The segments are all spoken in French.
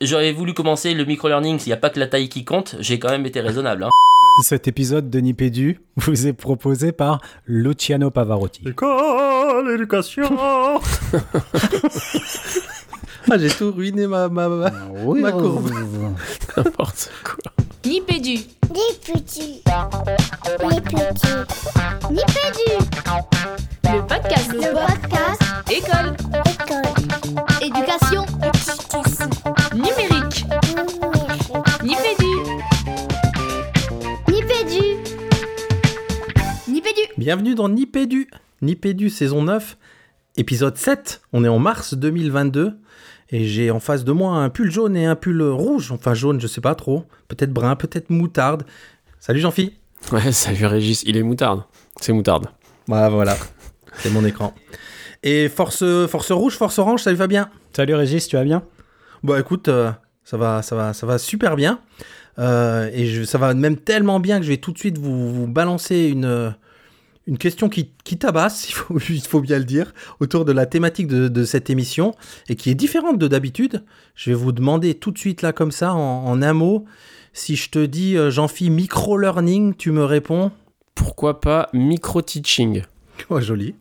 j'aurais voulu commencer le micro-learning, s'il n'y a pas que la taille qui compte, j'ai quand même été raisonnable. Hein. Cet épisode de Nipédu vous est proposé par Luciano Pavarotti. École, éducation Ah, j'ai tout ruiné ma, ma, ma, ma courbe. N'importe quoi. Nipédu. Nipédu. Nipédu. Nipédu. Le podcast. Le podcast. École. École. Bienvenue dans Nipédu. Nipédu saison 9, épisode 7. On est en mars 2022. Et j'ai en face de moi un pull jaune et un pull rouge. Enfin, jaune, je sais pas trop. Peut-être brun, peut-être moutarde. Salut Jean-Phi. Ouais, salut Régis, il est moutarde. C'est moutarde. Bah voilà, c'est mon écran. Et force, force rouge, force orange, salut Fabien. Salut Régis, tu vas bien? Bah écoute, euh, ça va, ça va, ça va super bien. Euh, et je- ça va même tellement bien que je vais tout de suite vous, vous balancer une, une question qui, qui tabasse, il faut, il faut bien le dire, autour de la thématique de, de cette émission et qui est différente de d'habitude. Je vais vous demander tout de suite là comme ça, en, en un mot, si je te dis euh, Jean-Phi micro-learning, tu me réponds Pourquoi pas micro-teaching? Oh joli.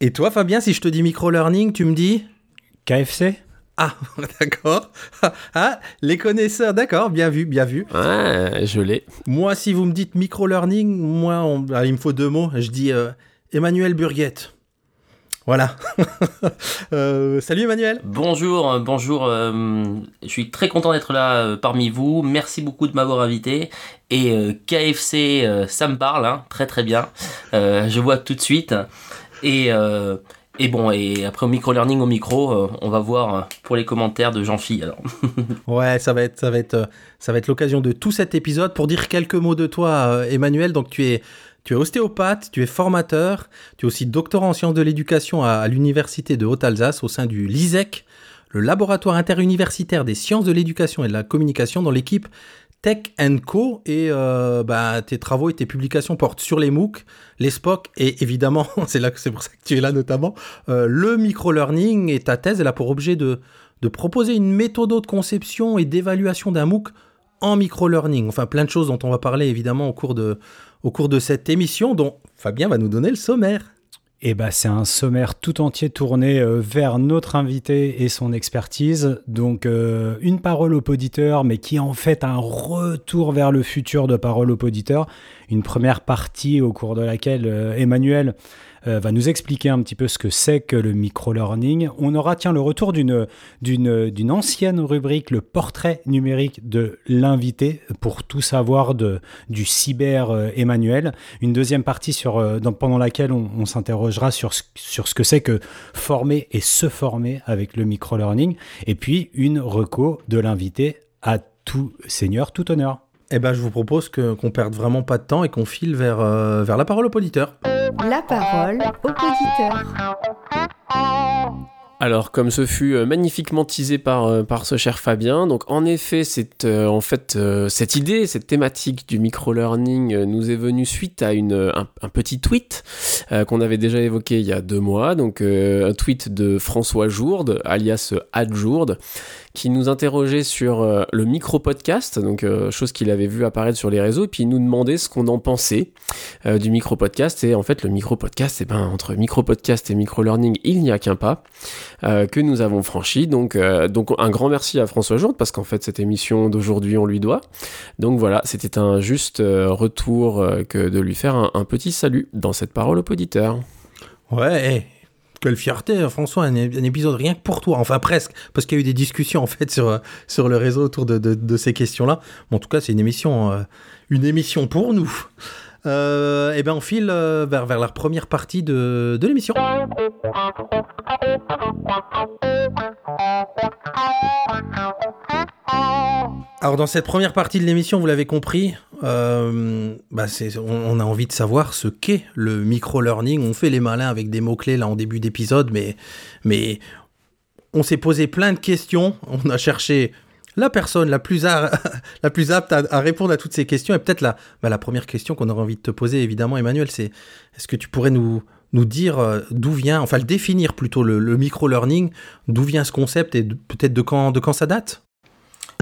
Et toi Fabien, si je te dis micro-learning, tu me dis? KFC Ah, d'accord. Ah, les connaisseurs, d'accord, bien vu, bien vu. Ouais, je l'ai. Moi, si vous me dites micro-learning, moi, on- ah, il me faut deux mots. Je dis euh, Emmanuel Burguette. Voilà. Euh, salut Emmanuel. Bonjour, euh, bonjour. euh, je suis très content d'être là euh, parmi vous. Merci beaucoup de m'avoir invité. Et euh, KFC, euh, ça me parle, hein, très très bien. Euh, je vois tout de suite. Et, euh, et bon, et après au micro-learning au micro, euh, on va voir euh, pour les commentaires de Jean-Phi. Alors, Ouais, ça va être, ça va être, euh, ça va être l'occasion de tout cet épisode pour dire quelques mots de toi, Emmanuel. Donc tu es, tu es ostéopathe, tu es formateur, tu es aussi doctorant en sciences de l'éducation à, à l'université de Haute-Alsace au sein du LISEC, le laboratoire interuniversitaire des sciences de l'éducation et de la communication dans l'équipe Tech Co. Et euh, bah, tes travaux et tes publications portent sur les MOOC, les SPOC et évidemment, c'est là c'est pour ça que tu es là notamment, euh, le micro-learning. Et ta thèse, elle a pour objet de proposer une méthode de conception et d'évaluation d'un MOOC en micro-learning. Enfin, plein de choses dont on va parler évidemment au cours de cette émission, dont Fabien va nous donner le sommaire. Eh ben, c'est un sommaire tout entier tourné euh, vers notre invité et son expertise. Donc, euh, une parole au poditeur, mais qui est en fait un retour vers le futur de parole au poditeur. Une première partie au cours de laquelle euh, Emmanuel euh, va nous expliquer un petit peu ce que c'est que le micro-learning. On aura, tiens, le retour d'une, d'une, d'une ancienne rubrique, le portrait numérique de l'invité, pour tout savoir de, du cyber euh, Emmanuel. Une deuxième partie sur, euh, pendant laquelle on, on s'interrogera sur, ce- sur ce que c'est que former et se former avec le micro-learning. Et puis, une reco de l'invité à tout seigneur, tout honneur. Eh ben, je vous propose que, qu'on perde vraiment pas de temps et qu'on file vers, euh, vers la parole au poditeur. La parole au poditeur. Alors, comme ce fut euh, magnifiquement teasé par, euh, par ce cher Fabien, donc en effet, c'est euh, en fait euh, cette idée, cette thématique du micro-learning euh, nous est venue suite à une, un, petit tweet qu'on avait déjà évoqué il y a deux mois, donc un tweet de François Jourde, alias Adjourde, qui nous interrogeait sur le micro-podcast, donc chose qu'il avait vu apparaître sur les réseaux, et puis il nous demandait ce qu'on en pensait du micro-podcast, et en fait le micro-podcast, eh ben, entre micro-podcast et micro-learning, il n'y a qu'un pas euh, que nous avons franchi. Donc, euh, donc un grand merci à François Jourde parce qu'en fait cette émission d'aujourd'hui on lui doit. Donc voilà, c'était un juste euh, retour que de lui faire un, petit salut dans cette parole au poditeur. Ouais, eh, quelle fierté, euh, François, un, épisode rien que pour toi. Enfin, presque, parce qu'il y a eu des discussions, en fait, sur, sur le réseau autour de, de- ces questions-là. En tout cas, c'est une émission, une émission pour nous. Euh, eh ben, on file euh, vers, la première partie de, l'émission. Alors dans cette première partie de l'émission, vous l'avez compris, euh, bah on, a envie de savoir ce qu'est le micro-learning. On fait les malins avec des mots-clés là en début d'épisode, mais on s'est posé plein de questions. On a cherché la personne la plus, apte à, répondre à toutes ces questions. Et peut-être la, bah, la première question qu'on aurait envie de te poser, évidemment, Emmanuel, c'est est-ce que tu pourrais nous, nous dire euh, d'où vient, enfin le définir plutôt, le, le micro-learning, d'où vient ce concept et peut-être de quand, de quand ça date?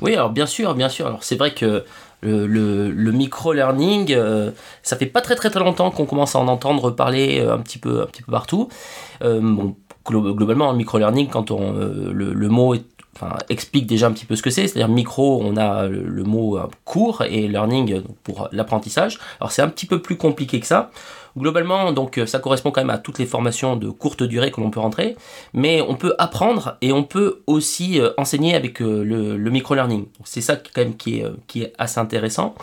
Oui, alors bien sûr, bien sûr. Alors c'est vrai que le, le- le micro-learning, euh, ça fait pas très très très longtemps qu'on commence à en entendre parler euh, un petit peu, un petit peu partout. Bon, glo- globalement, le micro-learning, quand on, le, le mot est- explique déjà un petit peu ce que c'est, c'est-à-dire micro, on a le, mot euh, court et learning euh, pour l'apprentissage. Alors c'est un petit peu plus compliqué que ça. Globalement, donc euh, ça correspond quand même à toutes les formations de courte durée que l'on peut rentrer, mais on peut apprendre et on peut aussi enseigner avec le, le micro-learning. C'est ça quand même qui est, qui est assez intéressant.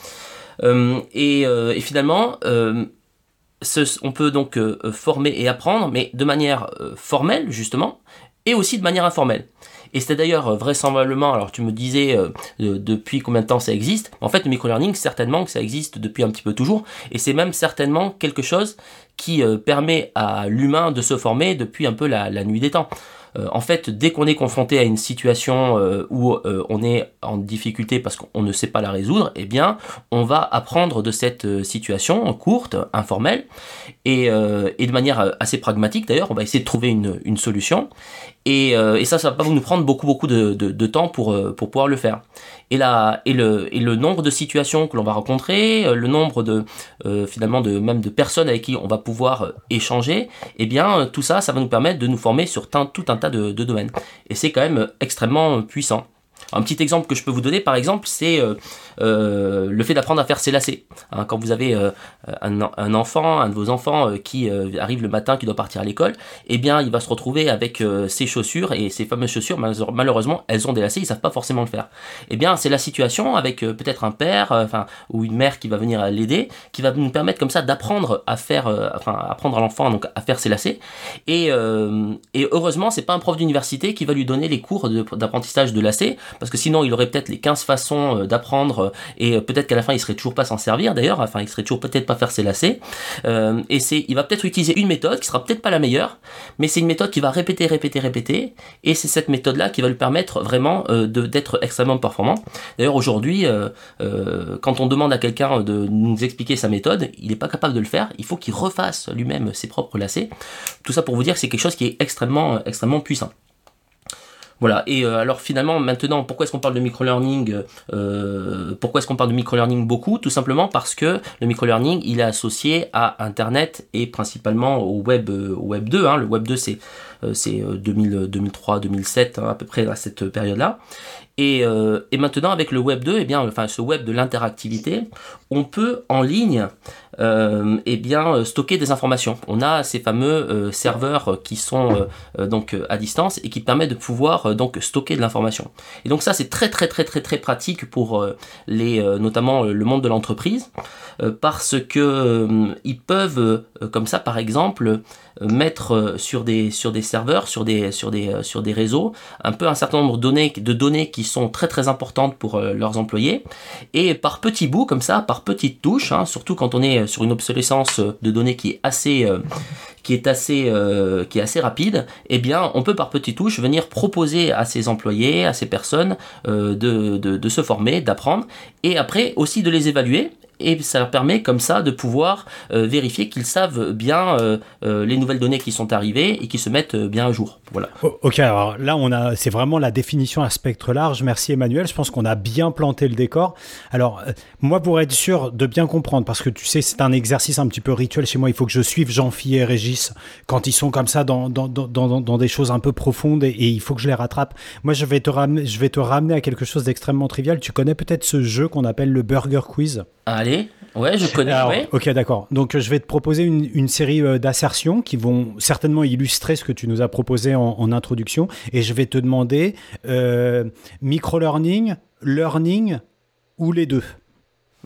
Et, finalement, on peut donc former et apprendre, mais de manière formelle justement, et aussi de manière informelle. Et c'était d'ailleurs euh, vraisemblablement, alors tu me disais euh, depuis combien de temps ça existe, en fait le micro-learning certainement que ça existe depuis un petit peu toujours, et c'est même certainement quelque chose qui euh, permet à l'humain de se former depuis un peu la nuit des temps. Euh, en fait, dès qu'on est confronté à une situation euh, où euh, on est en difficulté parce qu'on ne sait pas la résoudre, eh bien, on va apprendre de cette situation courte, informelle, et, de manière assez pragmatique d'ailleurs, on va essayer de trouver une, solution. Et, ça, ça va pas nous prendre beaucoup, beaucoup de, temps pour pouvoir le faire. Et, le, nombre de situations que l'on va rencontrer, euh, le nombre de, euh, finalement, de, même de personnes avec qui on va pouvoir euh, échanger, eh bien, tout ça, ça va nous permettre de nous former sur tout un tas de, domaines. Et c'est quand même extrêmement puissant. Un petit exemple que je peux vous donner, par exemple, c'est le fait d'apprendre à faire ses lacets. Hein, quand vous avez euh, un, en- un enfant, un de vos enfants euh, qui euh, arrive le matin, qui doit partir à l'école, eh bien, il va se retrouver avec euh, ses chaussures et ces fameuses chaussures, malheure- malheureusement, elles ont des lacets, ils savent pas forcément le faire. Eh bien, c'est la situation avec euh, peut-être un père, euh, enfin, ou une mère qui va venir l'aider, qui va nous permettre comme ça d'apprendre à faire, euh, enfin, apprendre à l'enfant donc à faire ses lacets. Et, euh, et heureusement, c'est pas un prof d'université qui va lui donner les cours de- d'apprentissage de lacets, parce que sinon, il aurait peut-être les 15 façons euh, d'apprendre euh, et peut-être qu'à la fin, il serait toujours pas s'en servir d'ailleurs, enfin, il serait toujours peut-être pas faire ses lacets. Euh, et il va peut-être utiliser une méthode qui sera peut-être pas la meilleure, mais c'est une méthode qui va répéter, répéter, répéter, et c'est cette méthode-là qui va lui permettre vraiment euh, d'être extrêmement performant. D'ailleurs, aujourd'hui, quand on demande à quelqu'un de nous expliquer sa méthode, il n'est pas capable de le faire, il faut qu'il refasse lui-même ses propres lacets. Tout ça pour vous dire que c'est quelque chose qui est extrêmement, extrêmement puissant. Voilà, et euh, alors finalement, maintenant, pourquoi est-ce qu'on parle de micro-learning euh, Pourquoi est-ce qu'on parle de micro-learning beaucoup? Tout simplement parce que le micro-learning, il est associé à Internet et principalement au web, euh, au web 2. hein. Le web 2, c'est euh, c'est euh, 2000, 2003, 2007, hein, à peu près à cette période-là. Et, euh, et maintenant, avec le web 2, eh bien, enfin, ce web de l'interactivité, on peut en ligne euh, eh bien, euh, stocker des informations. On a ces fameux euh, serveurs qui sont euh, euh, donc euh, à distance et qui permettent de pouvoir euh, donc stocker de l'information. Et donc ça, c'est très très très très très pratique pour euh, les, euh, notamment euh, le monde de l'entreprise, euh, parce que euh, ils peuvent euh, comme ça, par exemple, euh, mettre euh, sur des sur des serveurs, sur des sur des euh, sur des réseaux, un peu un certain nombre de données de données qui sont très très importantes pour euh, leurs employés, et par petits bouts comme ça, par petites touches, hein, surtout quand on est sur une obsolescence de données qui est assez euh, qui est assez euh, qui est assez rapide, eh bien on peut par petites touches venir proposer à ses employés, à ces personnes euh, de, de, de se former, d'apprendre, et après aussi de les évaluer. Et ça leur permet comme ça de pouvoir euh, vérifier qu'ils savent bien euh, euh, les nouvelles données qui sont arrivées et qui se mettent bien à jour. Voilà. Ok, alors là, on a, c'est vraiment la définition à spectre large. Merci Emmanuel. Je pense qu'on a bien planté le décor. Alors, moi, pour être sûr de bien comprendre, parce que tu sais, c'est un exercice un petit peu rituel chez moi. Il faut que je suive Jean-Philippe et Régis quand ils sont comme ça dans, dans, dans, dans, dans des choses un peu profondes et, et il faut que je les rattrape. Moi, je vais te ramener, je vais te ramener à quelque chose d'extrêmement trivial. Tu connais peut-être ce jeu qu'on appelle le Burger Quiz? Allez, ouais, je connais. alors, ouais. Ok, d'accord. Donc, euh, je vais te proposer une, une série euh, d'assertions qui vont certainement illustrer ce que tu nous as proposé en, en introduction. Et je vais te demander euh, micro-learning, learning ou les deux.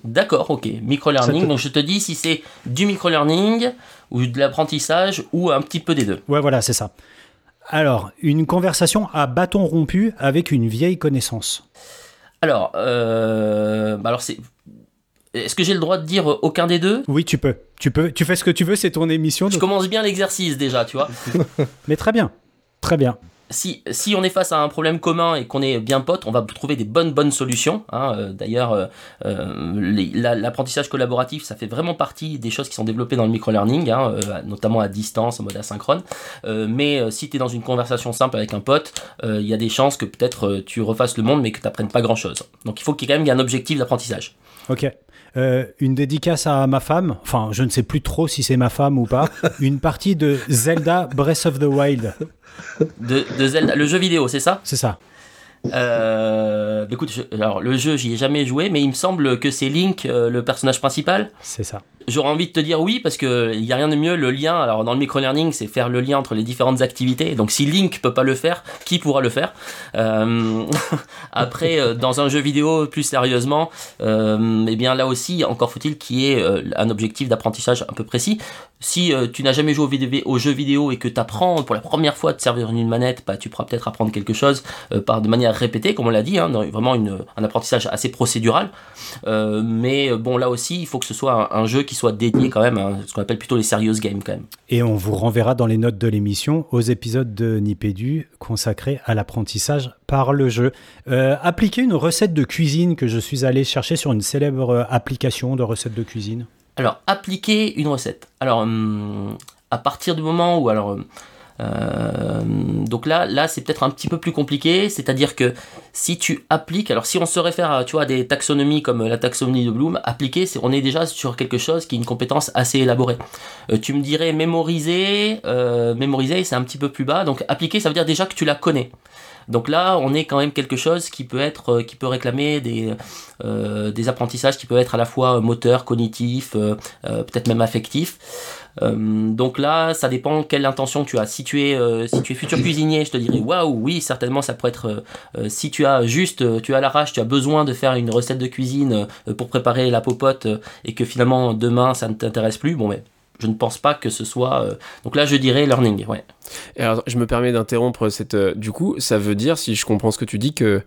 D'accord, ok. Micro-learning, te- donc je te dis si c'est du micro-learning ou de l'apprentissage ou un petit peu des deux. Ouais, voilà, c'est ça. Alors, une conversation à bâton rompu avec une vieille connaissance. Alors, euh, bah alors c'est. Est-ce que j'ai le droit de dire aucun des deux? Oui, tu peux. Tu peux. Tu fais ce que tu veux, c'est ton émission. Je donc- commence bien l'exercice déjà, tu vois. Mais très bien. Très bien. si, si on est face à un problème commun et qu'on est bien potes, on va trouver des bonnes bonnes solutions. hein. Euh, D'ailleurs, euh, euh, la- l'apprentissage collaboratif, ça fait vraiment partie des choses qui sont développées dans le microlearning, hein, euh, notamment à distance, en mode asynchrone. Euh, mais euh, si tu es dans une conversation simple avec un pote, euh, il y a des chances que peut-être euh, tu refasses le monde, mais que tu n'apprennes pas grand-chose. Donc il faut qu'il y ait quand même il y ait un objectif d'apprentissage. Ok. Euh, une dédicace à ma femme, enfin je ne sais plus trop si c'est ma femme ou pas, une partie de Zelda Breath of the Wild, De, de Zelda, le jeu vidéo, c'est ça? C'est ça. euh, Écoute, je- alors le jeu, j'y ai jamais joué, mais il me semble que c'est Link, euh, le personnage principal. C'est ça. J'aurais envie de te dire oui parce que il y a rien de mieux le lien. Alors dans le microlearning, c'est faire le lien entre les différentes activités. Donc si Link peut pas le faire, qui pourra le faire? Euh, Après, euh, dans un jeu vidéo, plus sérieusement, euh, eh bien là aussi, encore faut-il qu'il y ait un objectif d'apprentissage un peu précis. Si tu n'as jamais joué au, jeu vidéo et que tu apprends pour la première fois te servir d'une manette, bah, tu pourras peut-être apprendre quelque chose par de manière répétée, comme on l'a dit, hein, vraiment une, un apprentissage assez procédural. Mais bon, là aussi, il faut que ce soit un, un jeu qui soit dédié quand même à ce qu'on appelle plutôt les serious games quand même. Et on vous renverra dans les notes de l'émission aux épisodes de Nipédu consacrés à l'apprentissage par le jeu. Euh, appliquer une recette de cuisine que je suis allé chercher sur une célèbre euh, application de recettes de cuisine. Alors, appliquer une recette. Alors, hum, à partir du moment où, alors, hum, euh, donc là, c'est peut-être un petit peu plus compliqué. C'est-à-dire que si tu appliques, alors si on se réfère à, tu des taxonomies comme la taxonomie de Bloom, appliquer, on est déjà sur quelque chose qui est une compétence assez élaborée. Euh, tu me dirais mémoriser, euh, mémoriser, c'est un petit peu plus bas. Donc, appliquer, ça veut dire déjà que tu la connais. Donc là, on est quand même quelque chose qui peut être, qui peut réclamer des, apprentissages qui peuvent être à la fois euh, euh, peut-être même affectifs. Euh, donc là, ça dépend quelle intention tu as. Si tu es, euh, si tu es futur cuisinier, je te dirais waouh, oui, certainement, ça pourrait être. euh, si tu as juste, tu as l'arrache, tu as besoin de faire une recette de cuisine pour préparer la popote et que finalement demain ça ne t'intéresse plus, bon, mais je ne pense pas que ce soit. euh, Donc là, je dirais learning, ouais. Et alors, je me permets d'interrompre cette. euh, du coup, ça veut dire, si je comprends ce que tu dis, que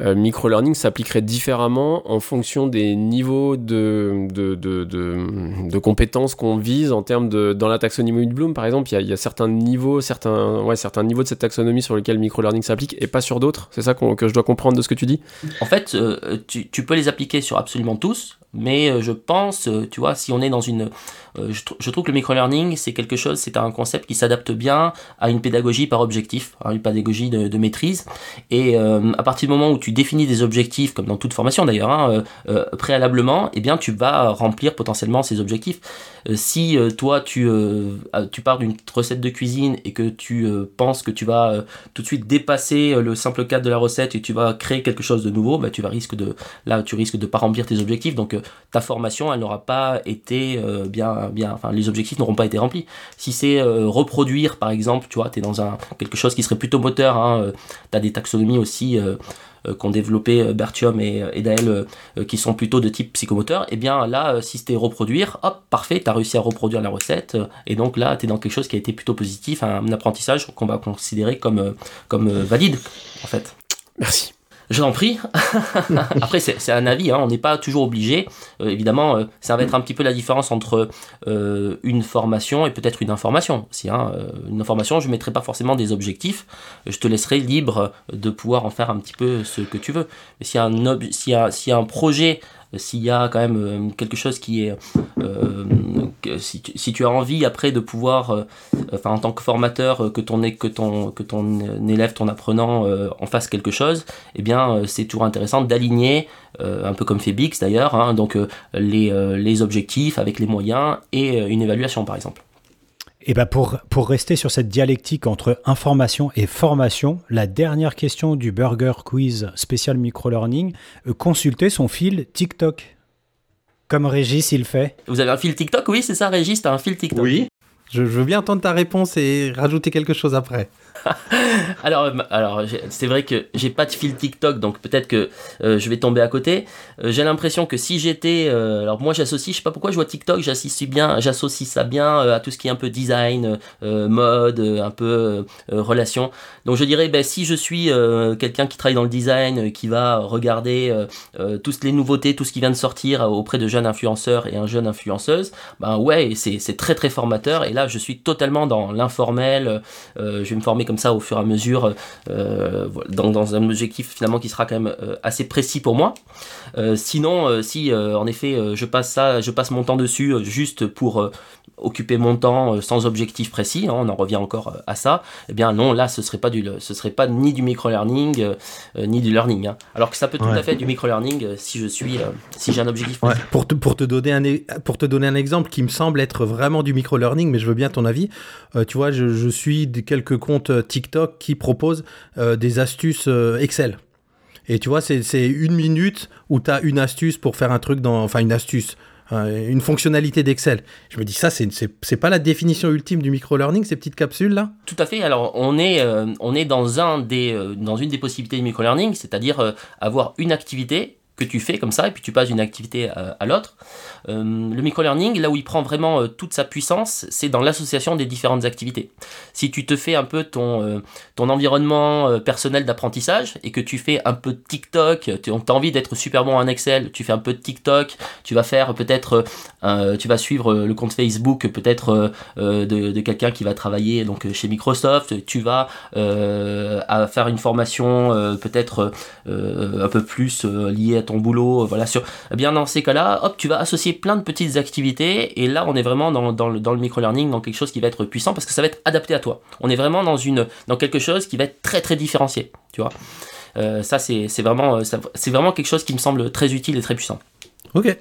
euh, microlearning s'appliquerait différemment en fonction des niveaux de, de, de, de, de compétences qu'on vise en termes de. Dans la taxonomie de Bloom, par exemple, il y a, il y a certains niveaux, certains, ouais, certains niveaux de cette taxonomie sur lesquels microlearning s'applique et pas sur d'autres. C'est ça que je dois comprendre de ce que tu dis? En fait, euh, tu, tu peux les appliquer sur absolument tous, mais euh, je pense, euh, tu vois, si on est dans une... euh, je, tr- je trouve que le microlearning, c'est quelque chose, c'est un concept qui s'adapte bien à une pédagogie par objectif, à une pédagogie de, maîtrise. Et à partir du moment où tu définis des objectifs, comme dans toute formation d'ailleurs, hein, préalablement, eh bien, tu vas remplir potentiellement ces objectifs. Si toi, tu, tu pars d'une recette de cuisine et que tu penses que tu vas tout de suite dépasser le simple cadre de la recette et tu vas créer quelque chose de nouveau, bah, tu vas risque de là tu risques de pas remplir tes objectifs. Donc ta formation, elle n'aura pas été euh, bien bien. Enfin, les objectifs n'auront pas été remplis. Si c'est euh, reproduire, par exemple, tu vois, tu es dans un quelque chose qui serait plutôt moteur. Hein, tu as des taxonomies aussi. euh, euh, qu'ont développé euh, Bertium et, et Dael euh, euh, qui sont plutôt de type psychomoteur, et bien là, euh, si c'était reproduire, hop, parfait, tu as réussi à reproduire la recette, euh, et donc là, tu es dans quelque chose qui a été plutôt positif, un, apprentissage qu'on va considérer comme, euh, comme euh, valide, en fait. Merci. Je t'en prie. Après, c'est un avis, hein, on n'est pas toujours obligé. Euh, évidemment, euh, ça va être un petit peu la différence entre euh, une formation et peut-être une information. Si hein, une information, je ne mettrai pas forcément des objectifs, je te laisserai libre de pouvoir en faire un petit peu ce que tu veux. Mais s'il a un projet, s'il y a quand même euh, quelque chose qui est... euh, si, tu, as envie après de pouvoir, euh, enfin en tant que formateur, que ton, élève, ton apprenant en fasse quelque chose, eh bien c'est toujours intéressant d'aligner, un peu comme fait d'ailleurs, hein, donc les, les objectifs avec les moyens et une évaluation par exemple. Et ben pour, pour rester sur cette dialectique entre information et formation, la dernière question du Burger Quiz spécial microlearning, euh, consulter son fil TikTok. Comme Régis il fait. Vous avez un fil TikTok? Oui, c'est ça Régis, t'as un fil TikTok Oui. Je, je veux bien entendre ta réponse et rajouter quelque chose après. Alors, euh, alors c'est vrai que j'ai pas de fil TikTok, donc peut-être que euh, je vais tomber à côté. Euh, j'ai l'impression que si j'étais, alors moi j'associe, je sais pas pourquoi je vois TikTok, j'associe bien, j'associe ça bien à tout ce qui est un peu design, mode, un peu relation. Donc je dirais, ben si je suis quelqu'un qui travaille dans le design, qui va regarder toutes les nouveautés, tout ce qui vient de sortir auprès de jeunes influenceurs et un jeune influenceuse, ben ouais, c'est très très formateur. Et là, je suis totalement dans l'informel. je vais me former comme ça au fur et à mesure euh, dans, dans un objectif finalement qui sera quand même euh, assez précis pour moi. Euh, sinon, si en effet je passe ça, je passe mon temps dessus juste pour occuper mon temps euh, sans objectif précis, hein, on en revient encore euh, à ça. Eh bien non, là ce serait pas du, ce serait pas ni du micro-learning euh, ni du learning. hein. Alors que ça peut tout Ouais. à fait être du micro-learning si je suis, euh, si j'ai un objectif. Ouais, précis. pour, te, pour, te donner un, e- pour te donner un exemple qui me semble être vraiment du micro-learning, mais je veux bien ton avis. Euh, tu vois, je, je suis de quelques comptes TikTok qui proposent des astuces Excel. Et tu vois, c'est c'est une minute où tu as une astuce pour faire un truc dans. Enfin, une astuce. Euh, une fonctionnalité d'Excel. Je me dis, ça, c'est pas la définition ultime du micro-learning, ces petites capsules là Tout à fait. Alors, on est, euh, on est dans, un des, euh, dans une des possibilités du micro-learning, c'est-à-dire avoir une activité que tu fais comme ça, et puis tu passes d'une activité à, l'autre. Euh, le micro-learning, là où il prend vraiment euh, toute sa puissance, c'est dans l'association des différentes activités. Si tu te fais un peu ton, euh, ton environnement personnel d'apprentissage, et que tu fais un peu de TikTok, tu as envie d'être super bon en Excel, tu fais un peu de TikTok, tu vas faire peut-être, tu vas suivre le compte Facebook peut-être de, de quelqu'un qui va travailler donc chez Microsoft, tu vas faire une formation peut-être un peu plus liée à ton boulot, euh, voilà sur. Eh bien dans ces cas-là, hop, tu vas associer plein de petites activités et là on est vraiment dans, dans le, dans le micro-learning, dans quelque chose qui va être puissant parce que ça va être adapté à toi. On est vraiment dans une dans quelque chose qui va être très très différencié, tu vois. Euh, ça c'est c'est vraiment euh, ça- c'est vraiment quelque chose qui me semble très utile et très puissant. Ok.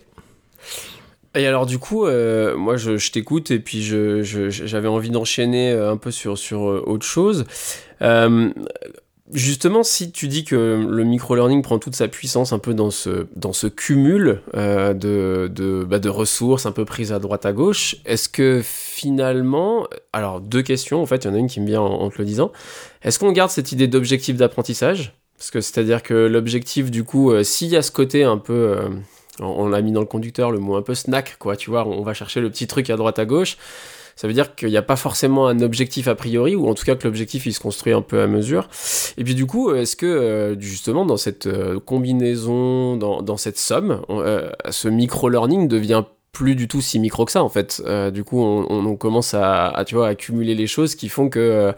Et alors du coup, euh, moi je, je t'écoute et puis je, je- j'avais envie d'enchaîner un peu sur, sur autre chose. Euh, justement, si tu dis que le micro-learning prend toute sa puissance un peu dans ce, dans ce cumul euh, de, de, bah, de ressources un peu prises à droite à gauche, est-ce que finalement, alors deux questions en fait, il y en a une qui me vient en, te le disant, est-ce qu'on garde cette idée d'objectif d'apprentissage? Parce que c'est-à-dire que l'objectif, du coup, euh, s'il y a ce côté un peu, euh, on l'a mis dans le conducteur, le mot un peu snack, quoi, tu vois, on va chercher le petit truc à droite à gauche, ça veut dire qu'il n'y a pas forcément un objectif a priori, ou en tout cas que l'objectif il se construit un peu à mesure. Et puis du coup, est-ce que euh, justement dans cette euh, combinaison, dans, dans cette somme, euh, ce micro-learning devient plus du tout si micro que ça en fait. Euh, du coup, on, on- commence à, à, tu vois, accumuler les choses qui font que euh,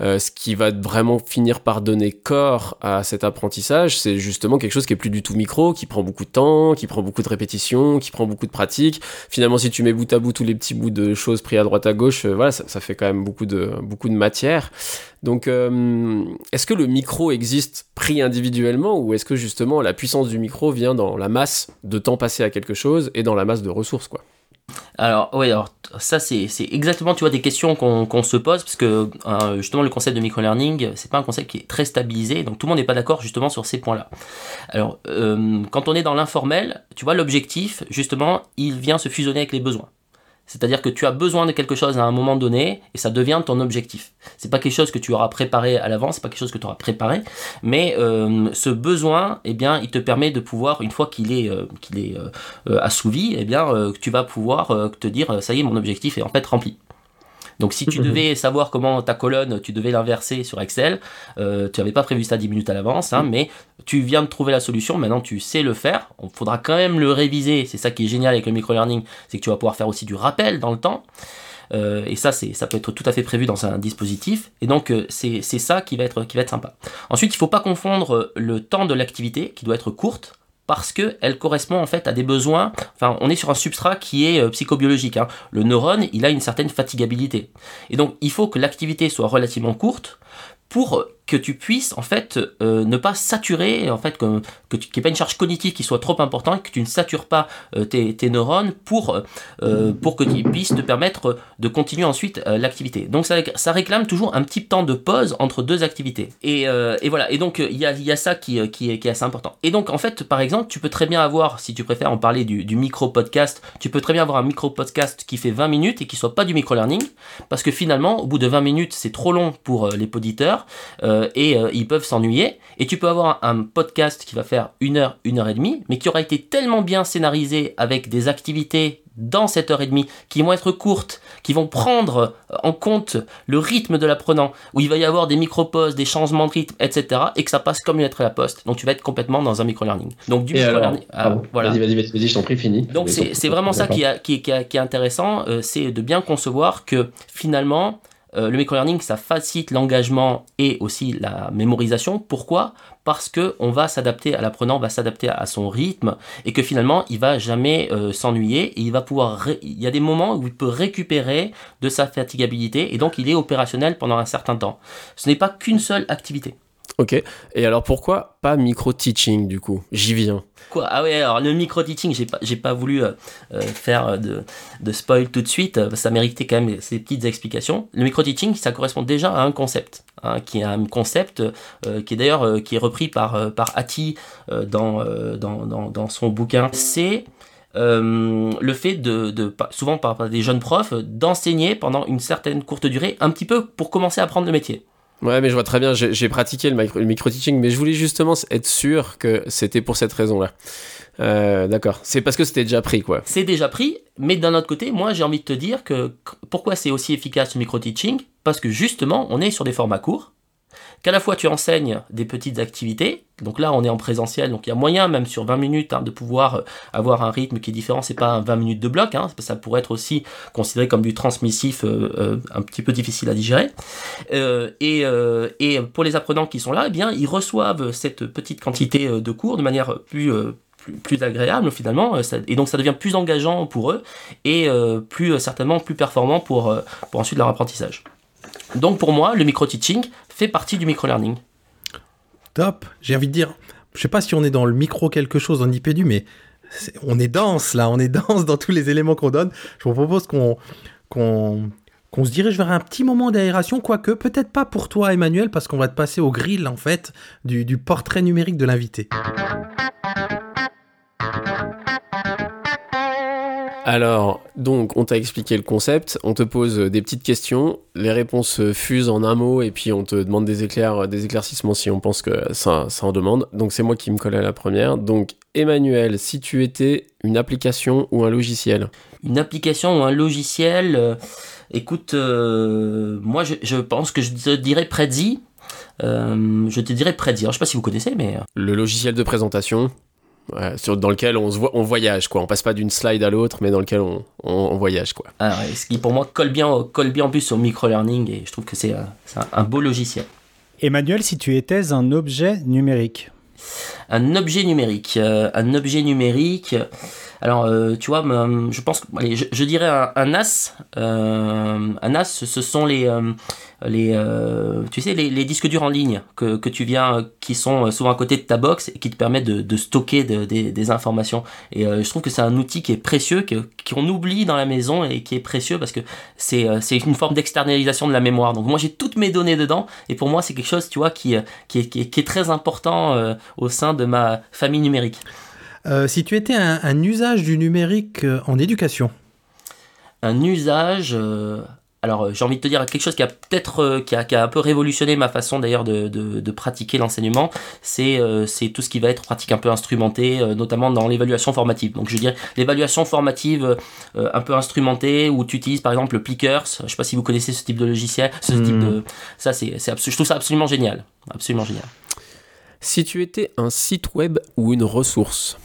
euh, ce qui va vraiment finir par donner corps à cet apprentissage, c'est justement quelque chose qui est plus du tout micro, qui prend beaucoup de temps, qui prend beaucoup de répétitions, qui prend beaucoup de pratique. Finalement, si tu mets bout à bout tous les petits bouts de choses pris à droite à gauche, euh, voilà, ça, ça fait quand même beaucoup de beaucoup de matière. Donc, euh, est-ce que le micro existe pris individuellement ou est-ce que justement la puissance du micro vient dans la masse de temps passé à quelque chose et dans la masse de ressources, quoi? Alors, oui, alors ça, c'est exactement, tu vois, des questions qu'on qu'on se pose, parce que euh, justement, le concept de micro-learning, c'est pas un concept qui est très stabilisé, donc tout le monde n'est pas d'accord justement sur ces points-là. Alors, euh, quand on est dans l'informel, tu vois, l'objectif, justement, il vient se fusionner avec les besoins. C'est-à-dire que tu as besoin de quelque chose à un moment donné et ça devient ton objectif. C'est pas quelque chose que tu auras préparé à l'avance, c'est pas quelque chose que tu auras préparé, mais euh, ce besoin, eh bien, il te permet de pouvoir, une fois qu'il est, euh, qu'il est euh, assouvi, eh bien, tu vas pouvoir te dire, ça y est, mon objectif est en fait rempli. Donc si tu devais savoir comment ta colonne, tu devais l'inverser sur Excel, euh, tu n'avais pas prévu ça 10 minutes à l'avance, hein, mais tu viens de trouver la solution, maintenant tu sais le faire, il faudra quand même le réviser, c'est ça qui est génial avec le micro-learning, c'est que tu vas pouvoir faire aussi du rappel dans le temps, Euh, et ça, ça peut être tout à fait prévu dans un dispositif. Et donc, euh, c'est, ça qui va, être, sympa. Ensuite, il ne faut pas confondre euh, le temps de l'activité, qui doit être courte, parce qu'elle correspond en fait à des besoins. Enfin, on est sur un substrat qui est psychobiologique. hein. Le neurone, il a une certaine fatigabilité. Et donc, il faut que l'activité soit relativement courte pour que tu puisses en fait euh, ne pas saturer en fait que, que tu, qu'il ait pas une charge cognitive qui soit trop importante que tu ne satures pas euh, tes, neurones pour euh, pour que tu puisses te permettre de continuer ensuite l'activité. Donc ça, ça réclame toujours un petit temps de pause entre deux activités. Et, et voilà. Et donc il y a, y a ça qui, qui, est, assez important. Et donc en fait, par exemple, tu peux très bien avoir, si tu préfères en parler du, micro podcast, tu peux très bien avoir un micro podcast qui fait 20 minutes et qui soit pas du micro learning, parce que finalement, au bout de 20 minutes, c'est trop long pour les poditeurs et euh, ils peuvent s'ennuyer. Et tu peux avoir un, podcast qui va faire une heure, une heure et demie, mais qui aura été tellement bien scénarisé avec des activités dans cette heure et demie qui vont être courtes, qui vont prendre en compte le rythme de l'apprenant, où il va y avoir des micro-pauses, des changements de rythme, etc. et que ça passe comme une lettre à la poste. Donc tu vas être complètement dans un micro-learning. Donc du micro-learning. ah, voilà. Vas-y, vas-y, vas-y, je t'en prie, fini. Donc c'est vraiment ça qui, a- qui, qui, a- qui est intéressant, euh, c'est de bien concevoir que finalement, euh, le microlearning, ça facilite l'engagement et aussi la mémorisation. Pourquoi? Parce que on va s'adapter à l'apprenant, va s'adapter à son rythme et que finalement, il va jamais euh, s'ennuyer et il va pouvoir. Il y a des moments où il peut récupérer de sa fatigabilité et donc il est opérationnel pendant un certain temps. Ce n'est pas qu'une seule activité. Ok. Et alors pourquoi pas micro-teaching du coup? J'y viens. Quoi? Ah ouais, alors le micro-teaching, j'ai pas, pas voulu euh, euh, faire euh, de, de spoil tout de suite, ça méritait quand même ces petites explications. Le micro-teaching, ça correspond déjà à un concept, hein, qui est un concept qui est d'ailleurs qui est repris par, par euh, dans, dans, dans, son bouquin. C'est le fait de, de souvent par, des jeunes profs, d'enseigner pendant une certaine courte durée, un petit peu pour commencer à apprendre le métier. Ouais, mais je vois très bien, j'ai pratiqué le, micro- le micro-teaching, mais je voulais justement être sûr que c'était pour cette raison-là. Euh, D'accord. C'est parce que c'était déjà pris, quoi. c'est déjà pris, mais d'un autre côté, moi j'ai envie de te dire que qu- pourquoi c'est aussi efficace le micro-teaching? Parce que justement, on est sur des formats courts, qu'à la fois tu enseignes des petites activités, donc là on est en présentiel, donc il y a moyen même sur 20 minutes hein, de pouvoir euh, avoir un rythme qui est différent, c'est pas un 20 minutes de bloc, hein, ça pourrait être aussi considéré comme du transmissif euh, euh, un petit peu difficile à digérer. Et, pour les apprenants qui sont là, eh bien ils reçoivent cette petite quantité de cours de manière plus... plus, agréable finalement et donc ça devient plus engageant pour eux et plus certainement plus performant pour, pour ensuite leur apprentissage. Donc pour moi, le micro-teaching fait partie du micro-learning. Top. J'ai envie de dire, je sais pas si on est dans le micro quelque chose en IPDU, mais on est dense là, on est dense dans tous les éléments qu'on donne. Je vous propose qu'on se dirige vers un petit moment d'aération, quoique peut-être pas pour toi Emmanuel, parce qu'on va te passer au grill en fait du, du portrait numérique de l'invité. Alors, donc, on t'a expliqué le concept, on te pose euh, des petites questions, les réponses euh, fusent en un mot, et puis on te demande des éclairs, euh, des éclaircissements si on pense que ça, ça en demande. Donc, c'est moi qui me colle à la première. Donc, Emmanuel, si tu étais une application ou un logiciel? Une application ou un logiciel, euh, écoute, euh, moi je, je pense que je te dirais Prezi. Euh, je te dirais Prezi. Alors, je sais pas si vous connaissez, mais Le logiciel de présentation sur, dans lequel on, se voit, on voyage, quoi. On passe pas d'une slide à l'autre, mais dans lequel on, on- on voyage, quoi. alors, ce qui pour moi colle bien, colle bien en plus au micro-learning et je trouve que c'est euh, c'est un, un beau logiciel. Emmanuel, si tu étais un objet numérique? Un objet numérique. euh, un objet numérique. Alors, euh, tu vois, je pense allez, je, dirais un, un NAS. euh, un NAS, ce sont les, euh, les, euh, tu sais, les, disques durs en ligne que, que tu viens, qui sont souvent à côté de ta box et qui te permettent de, stocker de- des- informations. Et euh, je trouve que c'est un outil qui est précieux, qu'on oublie dans la maison et qui est précieux parce que c'est une forme d'externalisation de la mémoire. Donc moi j'ai toutes mes données dedans et pour moi c'est quelque chose, tu vois, qui, est, qui, est, très important au sein de ma famille numérique. Euh, si tu étais un, un usage du numérique euh, en éducation, un usage. euh, alors, j'ai envie de te dire quelque chose qui a peut-être euh, qui, a, qui a un peu révolutionné ma façon d'ailleurs de, de, de pratiquer l'enseignement. C'est euh, c'est tout ce qui va être pratique un peu instrumentée, euh, notamment dans l'évaluation formative. Donc, je dirais l'évaluation formative euh, un peu instrumentée où tu utilises par exemple le Plickers. Je sais pas si vous connaissez ce type de logiciel. Ce Hmm. type de ça, c'est je trouve ça absolument génial, absolument génial. Si tu étais un site web ou une ressource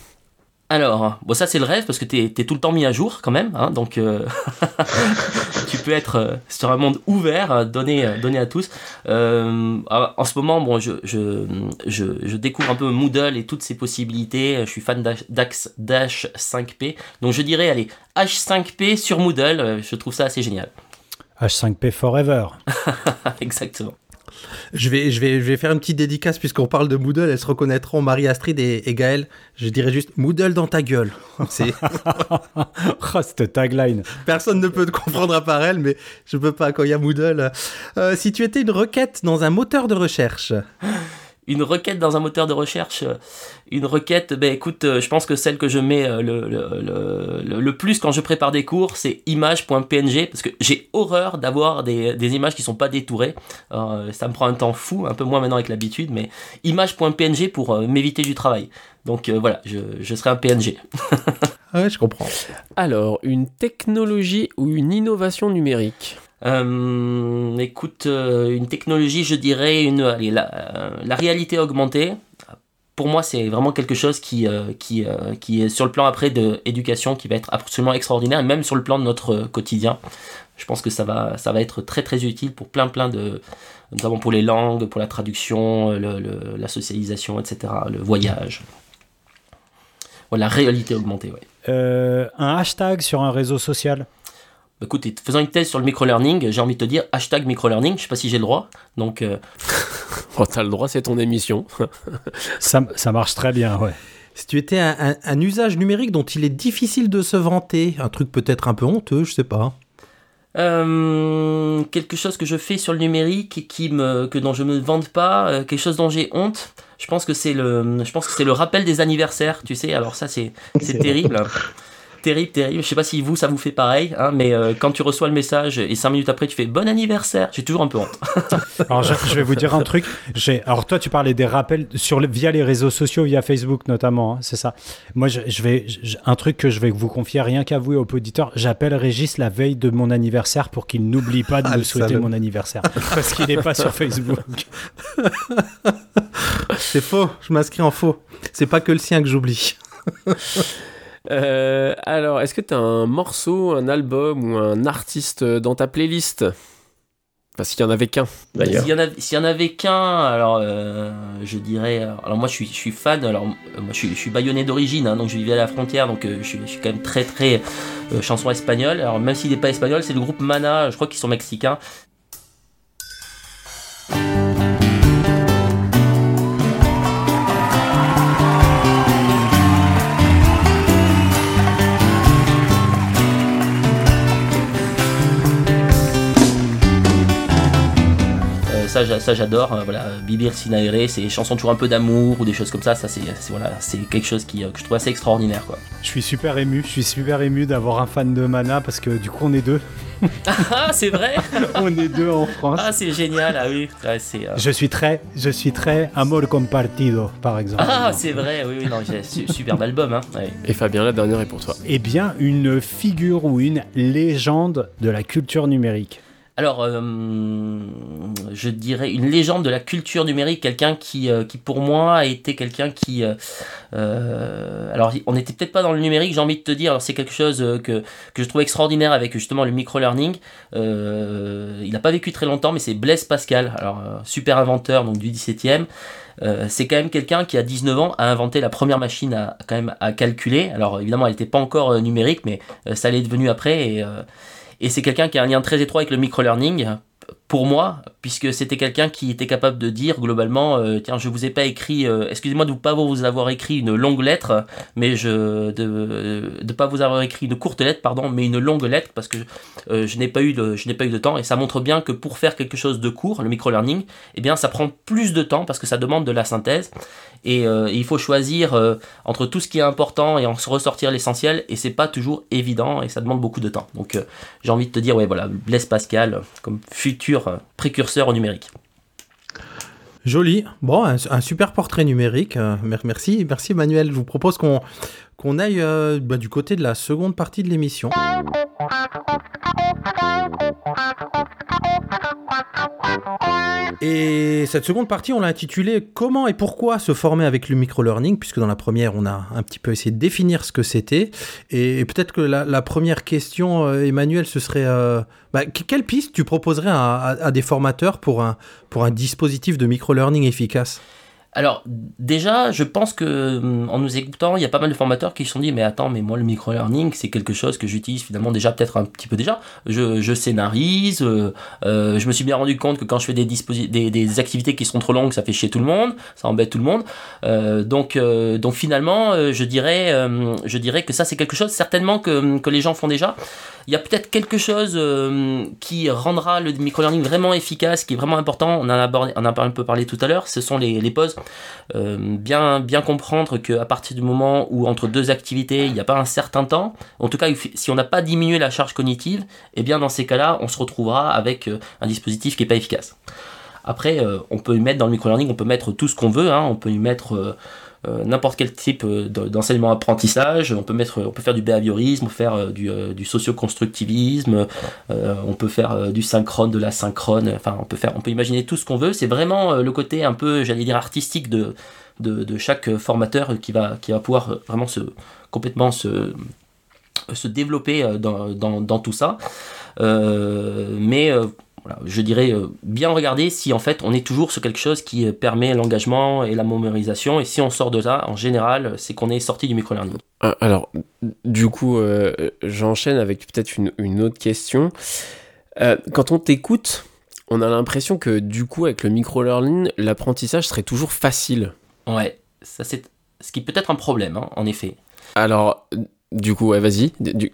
Alors, bon ça c'est le rêve parce que t'es es tout le temps mis à jour quand même, hein, donc euh, tu peux être euh, sur un monde ouvert, euh, donné, donné à tous. Euh, en ce moment, bon, je, je, je, je découvre un peu Moodle et toutes ses possibilités. Je suis fan d'H- d'Ax Dash 5P, donc je dirais allez H5P sur Moodle. Je trouve ça assez génial. H5P Forever. Exactement. Je vais, je, vais, je vais faire une petite dédicace puisqu'on parle de Moodle, elles se reconnaîtront, Marie-Astrid et, et Gaël. Je dirais juste Moodle dans ta gueule. C'est- oh, cette tagline. Personne ne peut te comprendre à part elle, mais je peux pas quand il y a Moodle. Euh, si tu étais une requête dans un moteur de recherche, Une requête dans un moteur de recherche, euh, une requête, ben écoute, euh, je pense que celle que je mets euh, le, le, le, le- le plus quand je prépare des cours, c'est image.png, parce que j'ai horreur d'avoir des, des images qui sont pas détourées. Alors, euh, ça me prend un temps fou, un peu moins maintenant avec l'habitude, mais image.png pour euh, m'éviter du travail. Donc euh, voilà, je, je serai un PNG. Ah ouais, je comprends. Alors, une technologie ou une innovation numérique? Euh, écoute, euh, une technologie, je dirais, une, allez, la, euh, la réalité augmentée. pour moi, c'est vraiment quelque chose qui, qui, qui est sur le plan après de éducation qui va être absolument extraordinaire, même sur le plan de notre quotidien. Je pense que ça va, ça va être très très utile pour plein plein de, notamment pour les langues, pour la traduction, la socialisation, etc., le voyage. Voilà, réalité augmentée, ouais. Un hashtag sur un réseau social? Bah, Écoute, et faisant une thèse sur le microlearning, j'ai envie de te dire hashtag microlearning, je sais pas si j'ai le droit, donc euh, Oh, t'as le droit, c'est ton émission. ça, ça marche très bien, ouais. Si tu étais un, un- un usage numérique dont il est difficile de se vanter, un truc peut-être un peu honteux, je sais pas. Euh, quelque chose que je fais sur le numérique et qui me, que dont je me vante pas, euh, quelque chose dont j'ai honte. Je pense que c'est le, je pense que c'est le rappel des anniversaires, tu sais. Alors ça c'est, c'est terrible, terrible, terrible. Je sais pas si vous ça vous fait pareil, hein, mais euh, quand tu reçois le message et cinq minutes après tu fais bon anniversaire, j'ai toujours un peu honte. Alors, je, je vais vous dire un truc. Alors, toi, tu parlais des rappels sur le- via les réseaux sociaux, via Facebook notamment, hein, c'est ça. Moi, je, je vais, je- un truc que je vais vous confier, rien qu'avouer aux auditeurs, j'appelle Régis la veille de mon anniversaire pour qu'il n'oublie pas de Ah, me souhaiter mon anniversaire. Parce qu'il n'est pas sur Facebook. C'est faux, je m'inscris en faux. C'est pas que le sien que j'oublie. Euh, alors, est-ce que t'as un morceau, un album ou un artiste dans ta playlist? Parce qu'il y en avait qu'un, d'ailleurs. S'il y en avait, en qu'un, alors euh, je dirais. Alors moi je suis, je suis fan. Alors moi je suis, je suis bayonnais d'origine, hein, donc je vivais à la frontière, donc euh, je, suis, je suis quand même très très euh, chanson espagnole. Alors même s'il n'est pas espagnol, c'est le groupe Mana. Je crois qu'ils sont mexicains. Ça, ça j'adore. euh, voilà, Bibir Sinaere, c'est des chansons toujours un peu d'amour ou des choses comme ça. Ça c'est, voilà, c'est quelque chose qui, euh, que je trouve assez extraordinaire, quoi. Je suis super ému. Je suis super ému d'avoir un fan de Mana parce que du coup, on est deux. Ah, c'est vrai. on est deux en France. Ah, c'est génial. Ah oui, Ouais, c'est. euh, Je suis très, je suis très amor compartido, par exemple. Ah, c'est vrai. Oui, oui, non, superbe album, hein. ouais. Et Fabien, la dernière est pour toi. Eh bien, une figure ou une légende de la culture numérique. Alors, euh, je dirais une légende de la culture numérique, quelqu'un qui, euh, pour moi a été quelqu'un qui, euh, alors on n'était peut-être pas dans le numérique, j'ai envie de te dire, c'est quelque chose que, je trouve extraordinaire avec justement le micro-learning. Il n'a pas vécu très longtemps, mais c'est Blaise Pascal, alors super inventeur donc du 17e. Euh, c'est quand même quelqu'un qui à 19 ans a inventé la première machine à calculer. Alors évidemment, elle n'était pas encore numérique, mais ça l'est devenu après et c'est quelqu'un qui a un lien très étroit avec le micro-learning, pour moi, puisque c'était quelqu'un qui était capable de dire globalement, euh, tiens, je vous ai pas écrit, euh, excusez-moi de ne pas vous avoir écrit une longue lettre, mais je de de pas vous avoir écrit une courte lettre, pardon, mais une longue lettre parce que euh, je n'ai pas eu de je n'ai pas eu de temps. Et ça montre bien que pour faire quelque chose de court, le micro-learning, eh bien, ça prend plus de temps parce que ça demande de la synthèse et euh, il faut choisir euh, entre tout ce qui est important et en ressortir l'essentiel et c'est pas toujours évident et ça demande beaucoup de temps. Donc euh, j'ai envie de te dire ouais voilà Blaise Pascal comme futur précurseur au numérique. Joli. Bon, un, super portrait numérique. Mer- merci, merci Emmanuel. Je vous propose qu'on qu'on aille bah, du côté de la seconde partie de l'émission. Et cette seconde partie, on l'a intitulée Comment et pourquoi se former avec le microlearning Puisque dans la première, on a un petit peu essayé de définir ce que c'était. Et, peut-être que la, première question, euh, Emmanuel, ce serait euh, bah, que- quelle piste tu proposerais à des formateurs pour un, pour un dispositif de microlearning efficace? Alors déjà, je pense que hum, en nous écoutant, il y a pas mal de formateurs qui se sont dit mais attends, mais moi le micro-learning, c'est quelque chose que j'utilise finalement déjà peut-être un petit peu déjà. Je, scénarise, euh, euh, je me suis bien rendu compte que quand je fais des, activités qui sont trop longues, ça fait chier tout le monde, ça embête tout le monde. Euh, donc, donc finalement, je dirais, euh, je dirais que ça c'est quelque chose certainement que, que les gens font déjà. Il y a peut-être quelque chose qui rendra le micro-learning vraiment efficace, qui est vraiment important. On en a, abordé, on en a un peu parlé tout à l'heure. Ce sont les, les pauses. Euh, bien, bien comprendre qu'à partir du moment où entre deux activités, il n'y a pas un certain temps, en tout cas, si on n'a pas diminué la charge cognitive, eh bien dans ces cas-là, on se retrouvera avec euh, un dispositif qui n'est pas efficace. Après, euh, on peut y mettre dans le micro-learning, on peut mettre tout ce qu'on veut. hein. on peut y mettre n'importe quel type euh, de- d'enseignement apprentissage. On peut faire du behaviorisme, on peut faire euh, du, euh, du socio-constructivisme, euh, on peut faire euh, du synchrone, de la synchrone. Enfin, on peut faire, on peut imaginer tout ce qu'on veut. C'est vraiment euh, le côté un peu, j'allais dire artistique de chaque formateur qui va, pouvoir euh, vraiment se, complètement se, développer euh, dans, tout ça. Euh, mais euh, voilà, je dirais euh, bien regarder si en fait on est toujours sur quelque chose qui euh, permet l'engagement et la mémorisation. Et si on sort de là, en général, c'est qu'on est sorti du micro-learning. Alors, du coup, euh, j'enchaîne avec peut-être une, une autre question. Euh, quand on t'écoute, on a l'impression que du coup, avec le micro-learning, l'apprentissage serait toujours facile. Ouais, ça c'est ce qui peut être un problème, hein, en effet. Alors, du coup, ouais, vas-y. Du-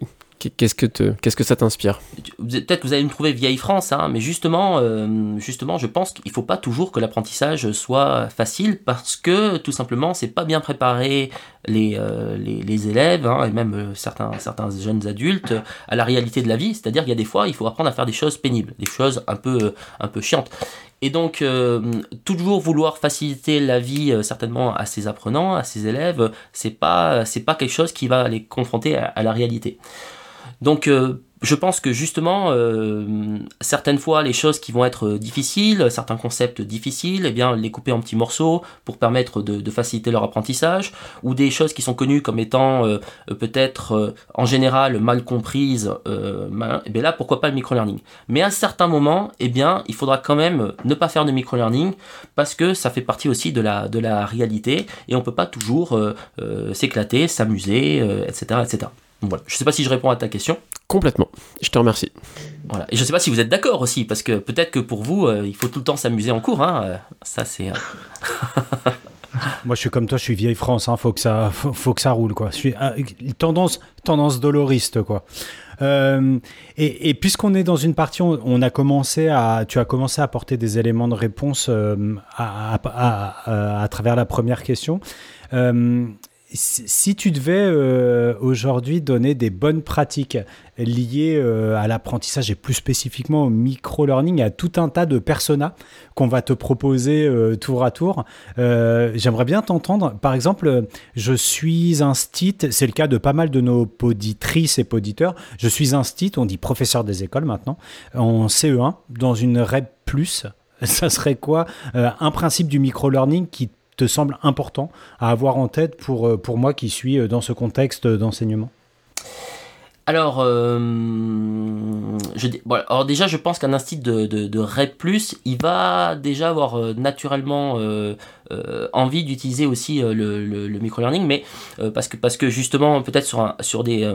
Qu'est-ce que, te, qu'est-ce que ça t'inspire? Peut-être que vous allez me trouver vieille France, hein, mais justement, euh, justement, je pense qu'il faut pas toujours que l'apprentissage soit facile parce que tout simplement, c'est pas bien préparer les, euh, les, élèves hein, et même euh, certains, certains jeunes adultes à la réalité de la vie. C'est-à-dire qu'il y a des fois, il faut apprendre à faire des choses pénibles, des choses un peu, un peu chiantes. Et donc, toujours vouloir faciliter la vie certainement à ses apprenants, à ses élèves, c'est pas, c'est pas quelque chose qui va les confronter à la réalité. Donc, euh, je pense que justement, euh, certaines fois, les choses qui vont être difficiles, certains concepts difficiles, eh bien, les couper en petits morceaux pour permettre de, faciliter leur apprentissage, ou des choses qui sont connues comme étant euh, peut-être en général mal comprises, eh bien là, pourquoi pas le micro-learning? Mais à certains moments, eh bien, il faudra quand même ne pas faire de micro-learning parce que ça fait partie aussi de la, réalité et on peut pas toujours s'éclater, s'amuser, etc., etc. Voilà. Je sais pas si je réponds à ta question. Complètement. Je te remercie. Voilà. Et je sais pas si vous êtes d'accord aussi, parce que peut-être que pour vous, euh, il faut tout le temps s'amuser en cours. Hein. euh, Ça, c'est. euh, Moi, je suis comme toi, je suis vieille France. Hein, faut que ça, faut, faut que ça roule, quoi. Je suis tendance, tendance doloriste, quoi. Euh, et et puisqu'on est dans une partie, on, on a commencé à, tu as commencé à apporter des éléments de réponse euh, à, à, à- à- à travers la première question. Si tu devais euh, aujourd'hui donner des bonnes pratiques liées euh, à l'apprentissage et plus spécifiquement au micro-learning, à tout un tas de personas qu'on va te proposer euh, tour à tour, j'aimerais bien t'entendre. Par exemple, je suis un stit, c'est le cas de pas mal de nos poditrices et poditeurs. Je suis un stit, on dit professeur des écoles maintenant, en CE1, dans une REP. Ça serait quoi un principe du micro-learning qui te semble important à avoir en tête pour, euh, pour moi qui suis euh, dans ce contexte d'enseignement Alors, euh, dis- bon, alors déjà, je pense qu'un institut de, de, REP+, il va déjà avoir naturellement envie d'utiliser aussi le, le, le micro-learning, mais parce, que, parce que justement, peut-être sur, sur, des,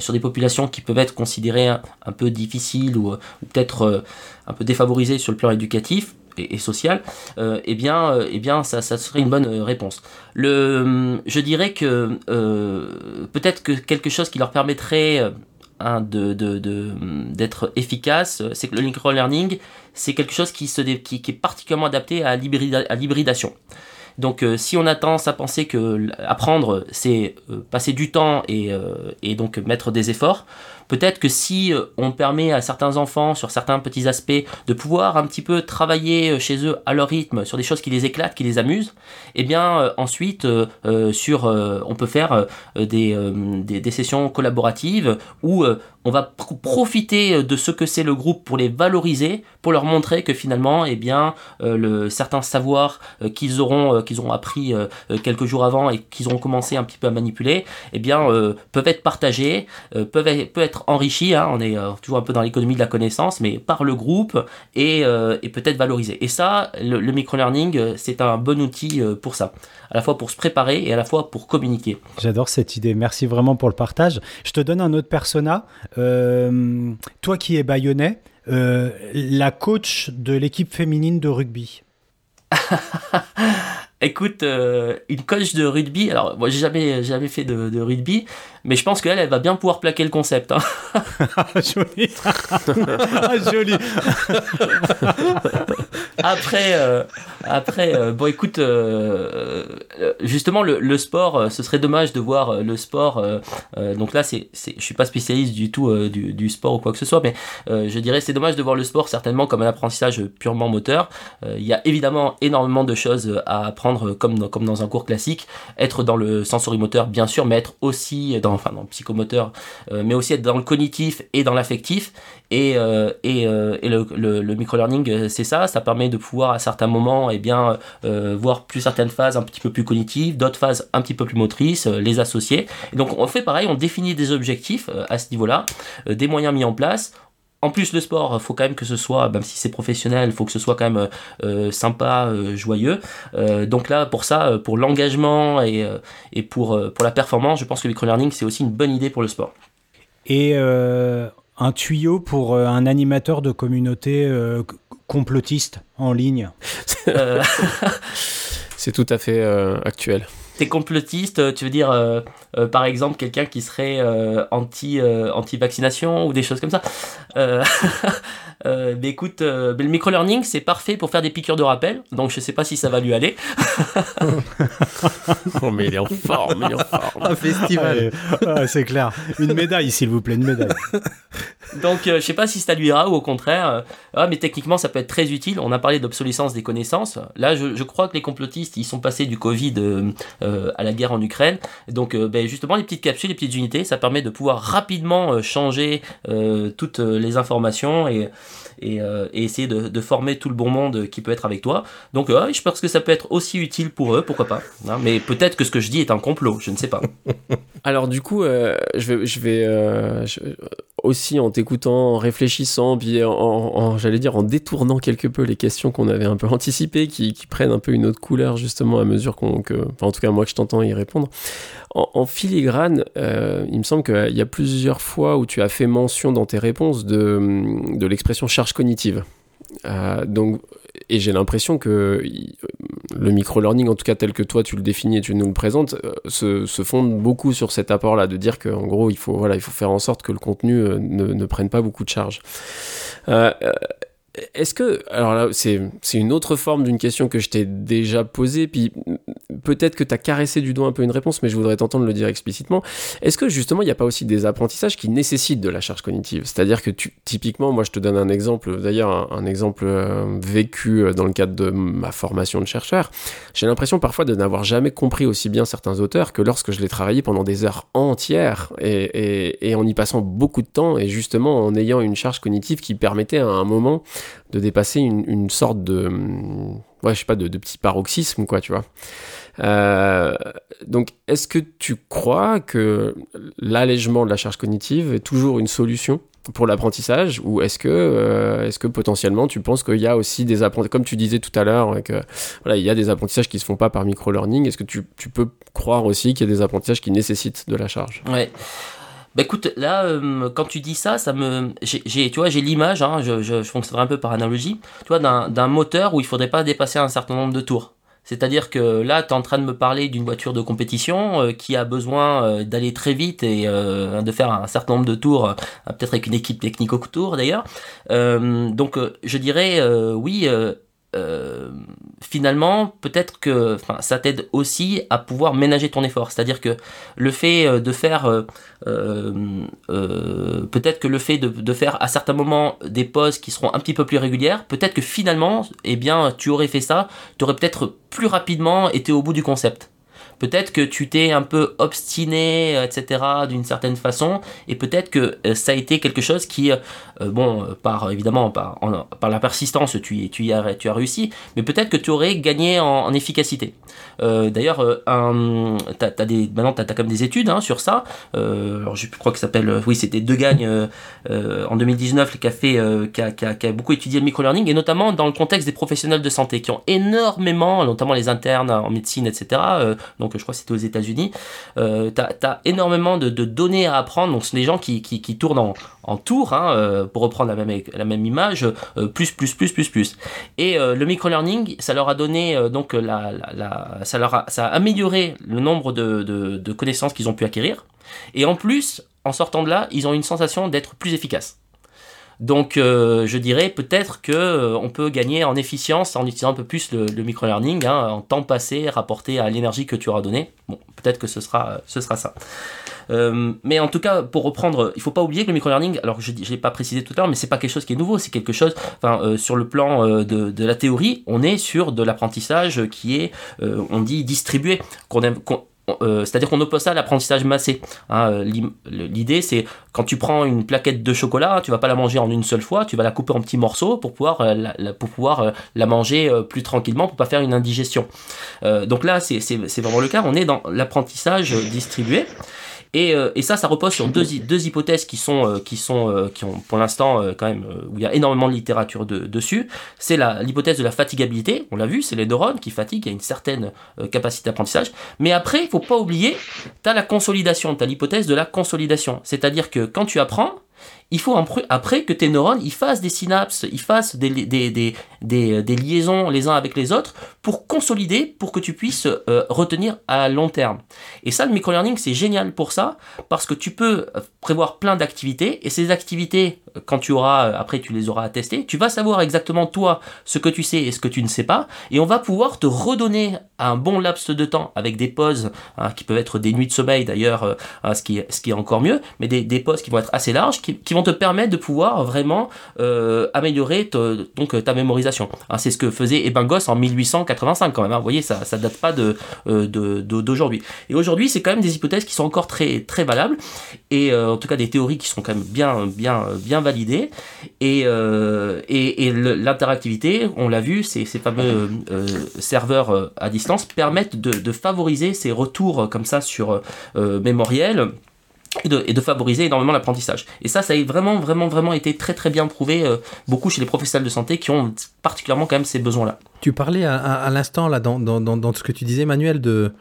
sur des populations qui peuvent être considérées un, peu difficiles ou, peut-être un peu défavorisées sur le plan éducatif et, et social, euh, eh bien, euh, eh bien ça, ça serait une bonne euh, réponse. Le, je dirais que peut-être que quelque chose qui leur permettrait hein, de, d'être efficace, c'est que le micro-learning, c'est quelque chose qui, se qui, qui est particulièrement adapté à l'hybrida- à l'hybridation. Donc si on a tendance à penser que apprendre, c'est passer du temps et, et donc mettre des efforts, peut-être que si euh, on permet à certains enfants, sur certains petits aspects, de pouvoir un petit peu travailler euh, chez eux à leur rythme, sur des choses qui les éclatent, qui les amusent, et bien euh, ensuite, sur, on peut faire des, sessions collaboratives où on va pr- profiter de ce que c'est le groupe pour les valoriser, pour leur montrer que finalement, eh bien, euh, le, certains savoirs euh, qu'ils auront, euh, qu'ils appris euh, euh, quelques jours avant et qu'ils auront commencé un petit peu à manipuler, eh bien, euh, peuvent être partagés, euh, peuvent être, enrichis. hein, on est euh, toujours un peu dans l'économie de la connaissance, mais par le groupe et, euh, peut-être valorisés. Et ça, le, le micro-learning, euh, c'est un bon outil euh, pour ça, à la fois pour se préparer et à la fois pour communiquer. J'adore cette idée. Merci vraiment pour le partage. Je te donne un autre persona. Euh, toi qui es bayonnais, euh, la coach de l'équipe féminine de rugby. Écoute, euh, une coach de rugby, alors moi j'ai jamais, jamais fait de, de rugby, mais je pense qu'elle, elle va bien pouvoir plaquer le concept. hein. Joli. Ah, joli. Après, euh, après euh, bon écoute, euh, justement le, le sport, ce serait dommage de voir le sport. donc là, c'est, c'est, je suis pas spécialiste du tout du, du sport ou quoi que ce soit, mais je dirais c'est dommage de voir le sport certainement comme un apprentissage purement moteur. Il y a évidemment énormément de choses à apprendre apprendre comme dans, comme dans un cours classique, être dans le sensorimoteur bien sûr, mais être aussi dans, enfin, dans le psychomoteur, euh, mais aussi être dans le cognitif et dans l'affectif. Et, euh, et, euh, et le, le, le microlearning, c'est ça, ça permet de pouvoir à certains moments eh bien, voir plus certaines phases un petit peu plus cognitives, d'autres phases un petit peu plus motrices, les associer. Et donc on fait pareil, on définit des objectifs à ce niveau-là, des moyens mis en place. En plus, le sport, il faut quand même que ce soit, même si c'est professionnel, il faut que ce soit quand même euh, sympa, euh, joyeux. Euh, donc là, pour ça, euh, pour l'engagement et, euh, et pour, euh, pour la performance, je pense que le microlearning, c'est aussi une bonne idée pour le sport. Et euh, un tuyau pour euh, un animateur de communauté euh, complotiste en ligne? Euh, C'est tout à fait euh, actuel. T'es complotiste, euh, tu veux dire, euh, par exemple, quelqu'un qui serait euh, anti, euh, anti-vaccination ou des choses comme ça. Euh, euh, mais écoute, euh, mais le microlearning, c'est parfait pour faire des piqûres de rappel, donc je sais pas si ça va lui aller. Oh, mais il est en forme, il est en forme. Un festival. Ah, c'est clair. Une médaille, s'il vous plaît, une médaille. Donc euh, je sais pas si ça lui ira ou au contraire. euh, ah, mais techniquement, ça peut être très utile. On a parlé d'obsolescence des connaissances. Là, je, je crois que les complotistes, ils sont passés du Covid euh, euh, à la guerre en Ukraine. Donc euh, ben, justement, les petites capsules, les petites unités, ça permet de pouvoir rapidement euh, changer euh, toutes euh, les informations et, essayer de, former tout le bon monde qui peut être avec toi. Donc je pense que ça peut être aussi utile pour eux, pourquoi pas. Hein, mais peut-être que ce que je dis est un complot, je ne sais pas. Alors du coup, je vais, aussi en t'écoutant, en réfléchissant, puis en, en- j'allais dire en détournant quelque peu les questions qu'on avait un peu anticipées, qui, prennent un peu une autre couleur justement à mesure qu'on, que, en tout cas moi que je t'entends y répondre. En, filigrane, euh, il me semble qu'il y a plusieurs fois où tu as fait mention dans tes réponses de, de l'expression charge cognitive. Euh, donc, et j'ai l'impression que il- le micro-learning, en tout cas tel que toi tu le définis et tu nous le présentes, euh, se, fonde beaucoup sur cet apport-là, de dire qu'en gros, il faut, voilà, il faut faire en sorte que le contenu euh, ne, ne prenne pas beaucoup de charge. Euh, euh, est-ce que, alors là, c'est une autre forme d'une question que je t'ai déjà posée, puis peut-être que tu as caressé du doigt un peu une réponse, mais je voudrais t'entendre le dire explicitement. Est-ce que justement, il n'y a pas aussi des apprentissages qui nécessitent de la charge cognitive? C'est-à-dire que tu, typiquement, moi je te donne un exemple, d'ailleurs un, exemple euh, vécu euh, dans le cadre de ma formation de chercheur. J'ai l'impression parfois de n'avoir jamais compris aussi bien certains auteurs que lorsque je l'ai travaillé pendant des heures entières et, et- et en y passant beaucoup de temps et justement en ayant une charge cognitive qui permettait à un moment de dépasser une, sorte de, hum, ouais, je sais pas, de, quoi, tu vois. Euh, donc, est-ce que tu crois que l'allègement de la charge cognitive est toujours une solution pour l'apprentissage ou est-ce que, euh, est-ce que potentiellement tu penses qu'il y a aussi des apprentissages, comme tu disais tout à l'heure, que voilà, il y a des apprentissages qui se font pas par micro-learning, est-ce que tu, tu peux croire aussi qu'il y a des apprentissages qui nécessitent de la charge? Ouais. Bah écoute, là, euh, quand tu dis ça, ça me, j'ai, tu vois, j'ai l'image, hein, je, je, je fonctionnerai un peu par analogie, tu vois, d'un, moteur où il faudrait pas dépasser un certain nombre de tours. C'est-à-dire que là, tu es en train de me parler d'une voiture de compétition euh, qui a besoin euh, d'aller très vite et euh, de faire un certain nombre de tours, euh, peut-être avec une équipe technique autour d'ailleurs. Euh, donc, je dirais, oui, euh, finalement, peut-être que enfin, ça t'aide aussi à pouvoir ménager ton effort. C'est-à-dire que le fait euh, de faire, euh, peut-être que le fait de, de faire à certains moments des pauses qui seront un petit peu plus régulières, peut-être que finalement, eh bien, tu aurais fait ça, tu aurais peut-être plus rapidement été au bout du concept. Peut-être que tu t'es un peu obstiné, euh, etc., d'une certaine façon, et peut-être que euh, ça a été quelque chose qui, euh, bon, par évidemment par, la persistance, tu, y- as, réussi, mais peut-être que tu aurais gagné en, efficacité. D'ailleurs, maintenant tu as, même des études hein, sur ça. Alors je crois que ça s'appelle, oui, c'était De Gagne en 2019 qui a, fait, qui, a, beaucoup étudié le microlearning, et notamment dans le contexte des professionnels de santé qui ont énormément, notamment les internes en médecine, etc. euh, je crois que c'était aux États-Unis. Euh, tu as, énormément de, données à apprendre. Donc, c'est des gens qui, tournent en, tour, hein, euh, pour reprendre la même, image, euh, plus, plus, plus, plus, plus. Et le microlearning, ça leur a donné, donc, la, ça, leur a, amélioré le nombre de connaissances qu'ils ont pu acquérir. Et en plus, en sortant de là, ils ont une sensation d'être plus efficaces. Donc, euh, je dirais peut-être que euh, on peut gagner en efficience en utilisant un peu plus le, le microlearning, hein, en temps passé rapporté à l'énergie que tu auras donné. Bon, peut-être que ce sera, ce sera ça. Euh, mais en tout cas, pour reprendre, il faut pas oublier que le microlearning, alors je ne l'ai pas précisé tout à l'heure, mais c'est pas quelque chose qui est nouveau, c'est quelque chose, enfin, euh, sur le plan euh, de, de la théorie, on est sur de l'apprentissage qui est, euh, on dit, distribué, qu'on aime, euh, c'est-à-dire qu'on oppose ça à l'apprentissage massé. hein. Euh, L'idée, c'est quand tu prends une plaquette de chocolat, tu vas pas la manger en une seule fois, tu vas la couper en petits morceaux pour pouvoir, euh, la, pour pouvoir la manger plus tranquillement, pour pas faire une indigestion. Donc là, c'est vraiment le cas. On est dans l'apprentissage distribué. Et, euh, et ça, ça repose sur deux, deux hypothèses qui sont, euh, qui sont, euh, qui ont pour l'instant quand même où il y a énormément de littérature de- dessus. C'est la- l'hypothèse de la fatigabilité. On l'a vu, c'est les neurones qui fatiguent. Il y a une certaine euh, capacité d'apprentissage. Mais après, il faut pas oublier, tu as la consolidation. Tu as l'hypothèse de la consolidation. C'est-à-dire que quand tu apprends, il faut après- que tes neurones ils fassent des synapses, ils fassent des, des, des, des, des liaisons les uns avec les autres pour consolider, pour que tu puisses euh, retenir à long terme. Et ça, le microlearning, c'est génial pour ça, parce que tu peux euh, prévoir plein d'activités, et ces activités, euh, quand tu auras, euh, après tu les auras à tester, tu vas savoir exactement toi ce que tu sais et ce que tu ne sais pas, et on va pouvoir te redonner un bon laps de temps avec des pauses, hein, qui peuvent être des nuits de sommeil d'ailleurs, euh, hein, ce, qui, ce qui est encore mieux, mais des, des pauses qui vont être assez larges, qui vont te permettre de pouvoir vraiment euh, améliorer donc ta mémorisation. Hein, c'est ce que faisait Ebingos en 1885 quand même. hein. Vous voyez, ça, ça date pas euh, de- d'aujourd'hui. Et aujourd'hui, c'est quand même des hypothèses qui sont encore très très valables et euh, en tout cas des théories qui sont quand même bien bien bien validées. Et et, l'interactivité, on l'a vu, ces, ces fameux serveurs à distance permettent de, de favoriser ces retours comme ça sur mémoriel et de, favoriser énormément l'apprentissage. Et ça, ça a vraiment, vraiment, vraiment été très, très bien prouvé, euh, beaucoup chez les professionnels de santé qui ont particulièrement quand même ces besoins-là. Tu parlais à, à- à l'instant, là, dans, dans, dans ce que tu disais, Manuel, de.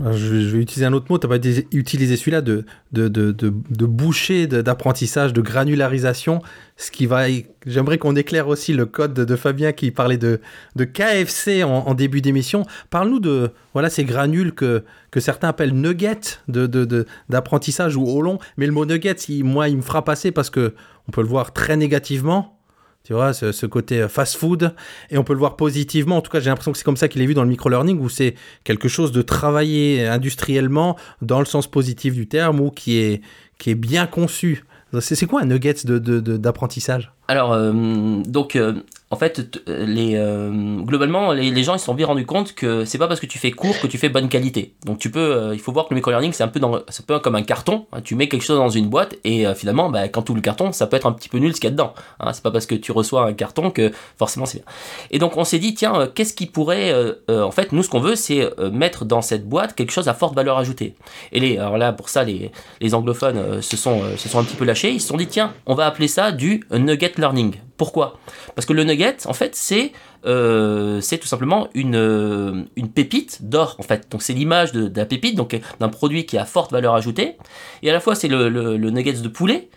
Alors, Je vais, utiliser un autre mot, tu n'as pas utilisé celui-là, de, de, de, de, boucher d'apprentissage, de granularisation. Ce qui va. J'aimerais qu'on éclaire aussi le code de, Fabien qui parlait de, de KFC en, début d'émission. Parle-nous de voilà, ces granules que, que certains appellent nuggets de, de, d'apprentissage ou au long. Mais le mot nuggets, moi, il me fera passer parce que on peut le voir très négativement. Tu vois, ce, côté euh, fast-food. Et on peut le voir positivement. En tout cas, j'ai l'impression que c'est comme ça qu'il est vu dans le micro-learning, où c'est quelque chose de travaillé industriellement dans le sens positif du terme, ou qui est, qui est bien conçu. C'est quoi un nugget de- de- de- d'apprentissage? Alors, euh, donc, euh, en fait, t- les, euh, globalement, les, gens ils se sont bien rendus compte que c'est pas parce que tu fais court que tu fais bonne qualité. Donc, tu peux, euh, il faut voir que le microlearning c'est un peu, dans, c'est un peu comme un carton. hein. tu mets quelque chose dans une boîte et euh, finalement, bah, quand ouvres le carton, ça peut être un petit peu nul ce qu'il y a dedans. Hein. c'est pas parce que tu reçois un carton que forcément c'est bien. Et donc, on s'est dit, tiens, euh, qu'est-ce qui pourrait, euh, euh, en fait, nous, ce qu'on veut, c'est euh, mettre dans cette boîte quelque chose à forte valeur ajoutée. Et les, alors là, pour ça, les, les anglophones euh, se, sont, euh, se sont un petit peu lâchés. Ils se sont dit, tiens, on va appeler ça du nugget learning. Pourquoi? Parce que le nugget, en fait, c'est euh, tout simplement une, euh, une pépite d'or, en fait. Donc c'est l'image de, pépite, donc euh, d'un produit qui a forte valeur ajoutée. Et à la fois, c'est le, nuggets de poulet,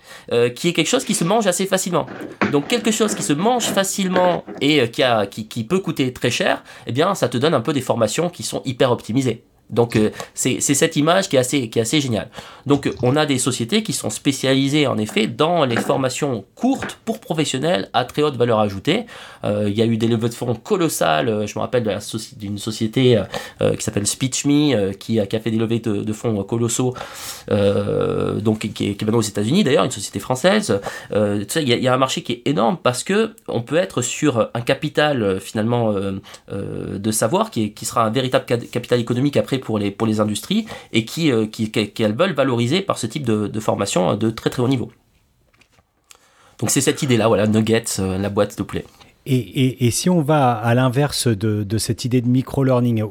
qui est quelque chose qui se mange assez facilement. Donc quelque chose qui se mange facilement et qui, qui peut coûter très cher, eh bien, ça te donne un peu des formations qui sont hyper optimisées. Donc euh, c'est cette image qui est assez qui est assez géniale. Donc on a des sociétés qui sont spécialisées en effet dans les formations courtes pour professionnels à très haute valeur ajoutée. Euh, Il y a eu des levées de fonds colossales. euh, Je me rappelle d'une société euh, qui s'appelle SpeechMe qui, a, qui a fait des levées de, fonds colossaux. donc qui est, maintenant aux États-Unis d'ailleurs, une société française. Il y, a- un marché qui est énorme parce que on peut être sur un capital finalement de savoir qui, qui sera un véritable ca- capital économique après pour les, pour les industries et qui, euh, qui, qu'elles veulent valoriser par ce type de, formation euh, de très très haut niveau. Donc c'est cette idée-là, voilà, Nuggets, euh, la boîte de poulet. Et, et- et si on va à l'inverse de, de cette idée de micro-learning,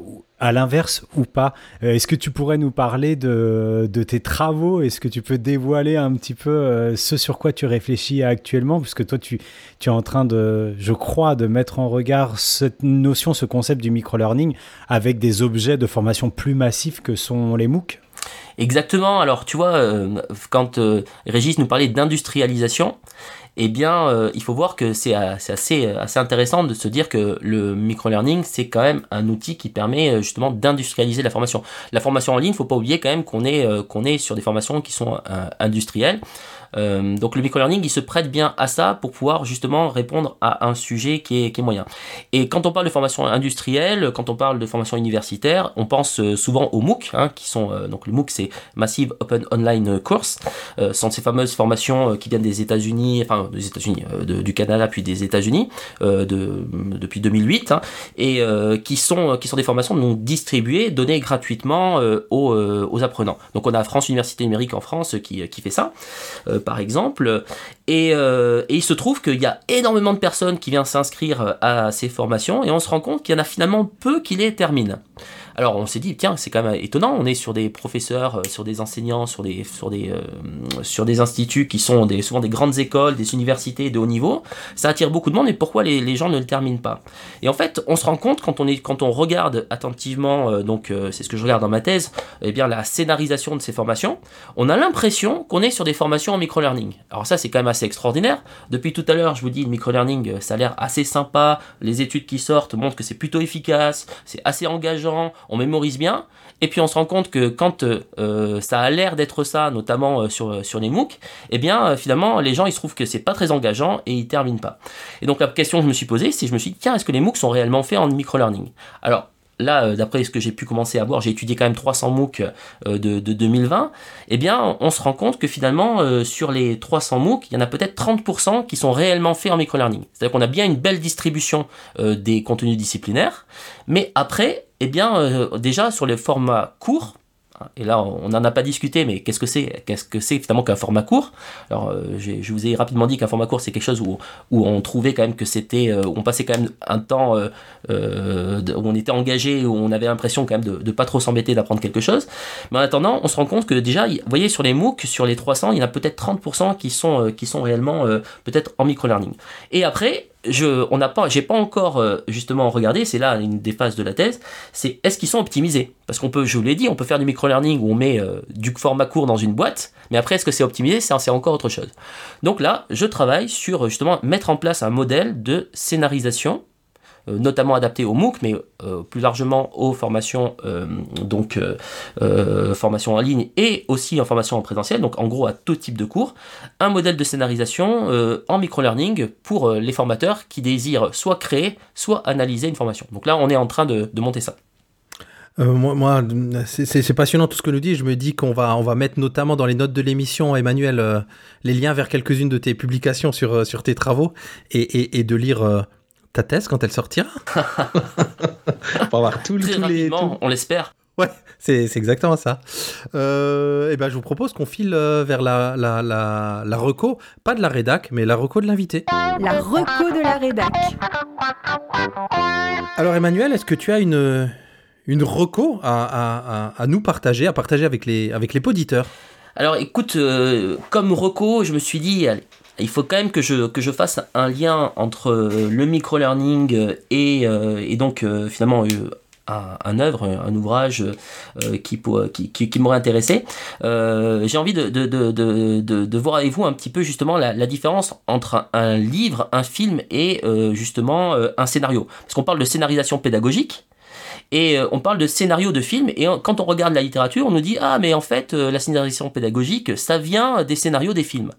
à l'inverse ou pas, euh, est-ce que tu pourrais nous parler de, de tes travaux? Est-ce que tu peux dévoiler un petit peu euh, ce sur quoi tu réfléchis actuellement? Puisque toi, tu, tu es en train de, je crois, de mettre en regard cette notion, ce concept du micro-learning avec des objets de formation plus massifs que sont les MOOC? Exactement. Alors, tu vois, euh, quand Régis nous parlait d'industrialisation, eh bien, euh, il faut voir que c'est euh, assez, intéressant de se dire que le microlearning, c'est quand même un outil qui permet euh, justement d'industrialiser la formation. La formation en ligne, faut pas oublier quand même qu'on est, sur des formations qui sont industrielles. Euh, donc le microlearning, il se prête bien à ça pour pouvoir justement répondre à un sujet qui est, moyen. Et quand on parle de formation industrielle, quand on parle de formation universitaire, on pense euh, souvent aux MOOC, hein, qui sont euh, donc le MOOC, c'est Massive Open Online Course, euh, sont ces fameuses formations qui viennent des États-Unis, enfin des États-Unis, du Canada puis des États-Unis de, depuis 2008, hein, et qui sont qui sont des formations donc distribuées, données gratuitement aux, aux apprenants. Donc on a France Université Numérique en France qui, qui fait ça, par exemple. Et, euh, et il se trouve qu'il y a énormément de personnes qui viennent s'inscrire à ces formations et on se rend compte qu'il y en a finalement peu qui les terminent. Alors on s'est dit tiens c'est quand même étonnant on est sur des professeurs euh, sur des enseignants sur des sur des euh, sur des instituts qui sont souvent des grandes écoles des universités de haut niveau ça attire beaucoup de monde et pourquoi les, gens ne le terminent pas? Et en fait on se rend compte quand on est quand on regarde attentivement euh, donc c'est ce que je regarde dans ma thèse eh bien la scénarisation de ces formations on a l'impression qu'on est sur des formations en micro-learning. Alors ça, c'est quand même assez extraordinaire. Depuis tout à l'heure, je vous dis, le micro-learning, ça a l'air assez sympa. Les études qui sortent montrent que c'est plutôt efficace, c'est assez engageant, on mémorise bien. Et puis on se rend compte que quand euh, euh, ça a l'air d'être ça, notamment euh, sur, les MOOC, eh bien finalement les gens ils se trouvent que c'est pas très engageant et ils terminent pas. Et donc la question que je me suis posée, c'est je me suis dit tiens est-ce que les MOOC sont réellement faits en micro-learning? Alors là, d'après ce que j'ai pu commencer à voir, j'ai étudié quand même 300 MOOC de, de 2020, eh bien, on se rend compte que finalement, sur les 300 MOOC, il y en a peut-être 30% qui sont réellement faits en micro-learning. C'est-à-dire qu'on a bien une belle distribution des contenus disciplinaires, mais après, eh bien, euh, déjà, sur les formats courts, hein, et là, on n'en a pas discuté, mais qu'est-ce que c'est Qu'est-ce que c'est finalement qu'un format court? Alors, euh, je vous ai rapidement dit qu'un format court, c'est quelque chose où, où on trouvait quand même que c'était, euh, on passait quand même un temps où on était engagé, où on avait l'impression quand même de, de pas trop s'embêter d'apprendre quelque chose. Mais en attendant, on se rend compte que déjà, vous voyez, sur les MOOC, sur les 300, il y en a peut-être 30% qui sont, qui sont réellement peut-être en micro-learning. Et après, je, on n'a pas, j'ai pas encore euh, justement regardé, c'est là une des phases de la thèse, c'est est-ce qu'ils sont optimisés? Parce qu'on peut, je vous l'ai dit, on peut faire du micro-learning où on met euh, du format court dans une boîte, mais après, est-ce que c'est optimisé? C'est encore autre chose. Donc là, je travaille sur justement mettre en place un modèle de scénarisation notamment adapté au MOOC, mais euh, plus largement aux formations, euh, donc euh, euh, formation en ligne et aussi en formation en présentiel, donc en gros à tout type de cours, un modèle de scénarisation euh, en micro-learning pour euh, les formateurs qui désirent soit créer, soit analyser une formation. Donc là, on est en train de, de monter ça. Euh, moi, moi, c'est- passionnant tout ce que nous dit. Je me dis qu'on va, on va mettre notamment dans les notes de l'émission, Emmanuel, euh, les liens vers quelques-unes de tes publications sur, euh, sur tes travaux et, et, de lire euh, ta thèse quand elle sortira. Pour avoir tout, Très tous les. tout- on l'espère. Ouais, c'est c'est exactement ça. Euh, et ben, je vous propose qu'on file euh, vers la, la, la, la reco, pas de la rédac, mais la reco de l'invité. La reco de la rédac. Alors Emmanuel, est-ce que tu as une, une reco à, à, à, à nous partager, à partager avec les, avec les poditeurs? Alors écoute, euh, comme Rocco, je me suis dit, allez, il faut quand même que je, que je fasse un lien entre euh, le micro-learning euh, et, euh, et donc finalement un, œuvre, un ouvrage qui, qui, qui, qui m'aurait intéressé. J'ai envie de, de, de, de, voir avec vous un petit peu justement la, différence entre un, livre, un film et justement un scénario. Parce qu'on parle de scénarisation pédagogique. Et on parle de scénario de film, et quand on regarde la littérature, on nous dit Ah, mais en fait, la scénarisation pédagogique, ça vient des scénarios des films.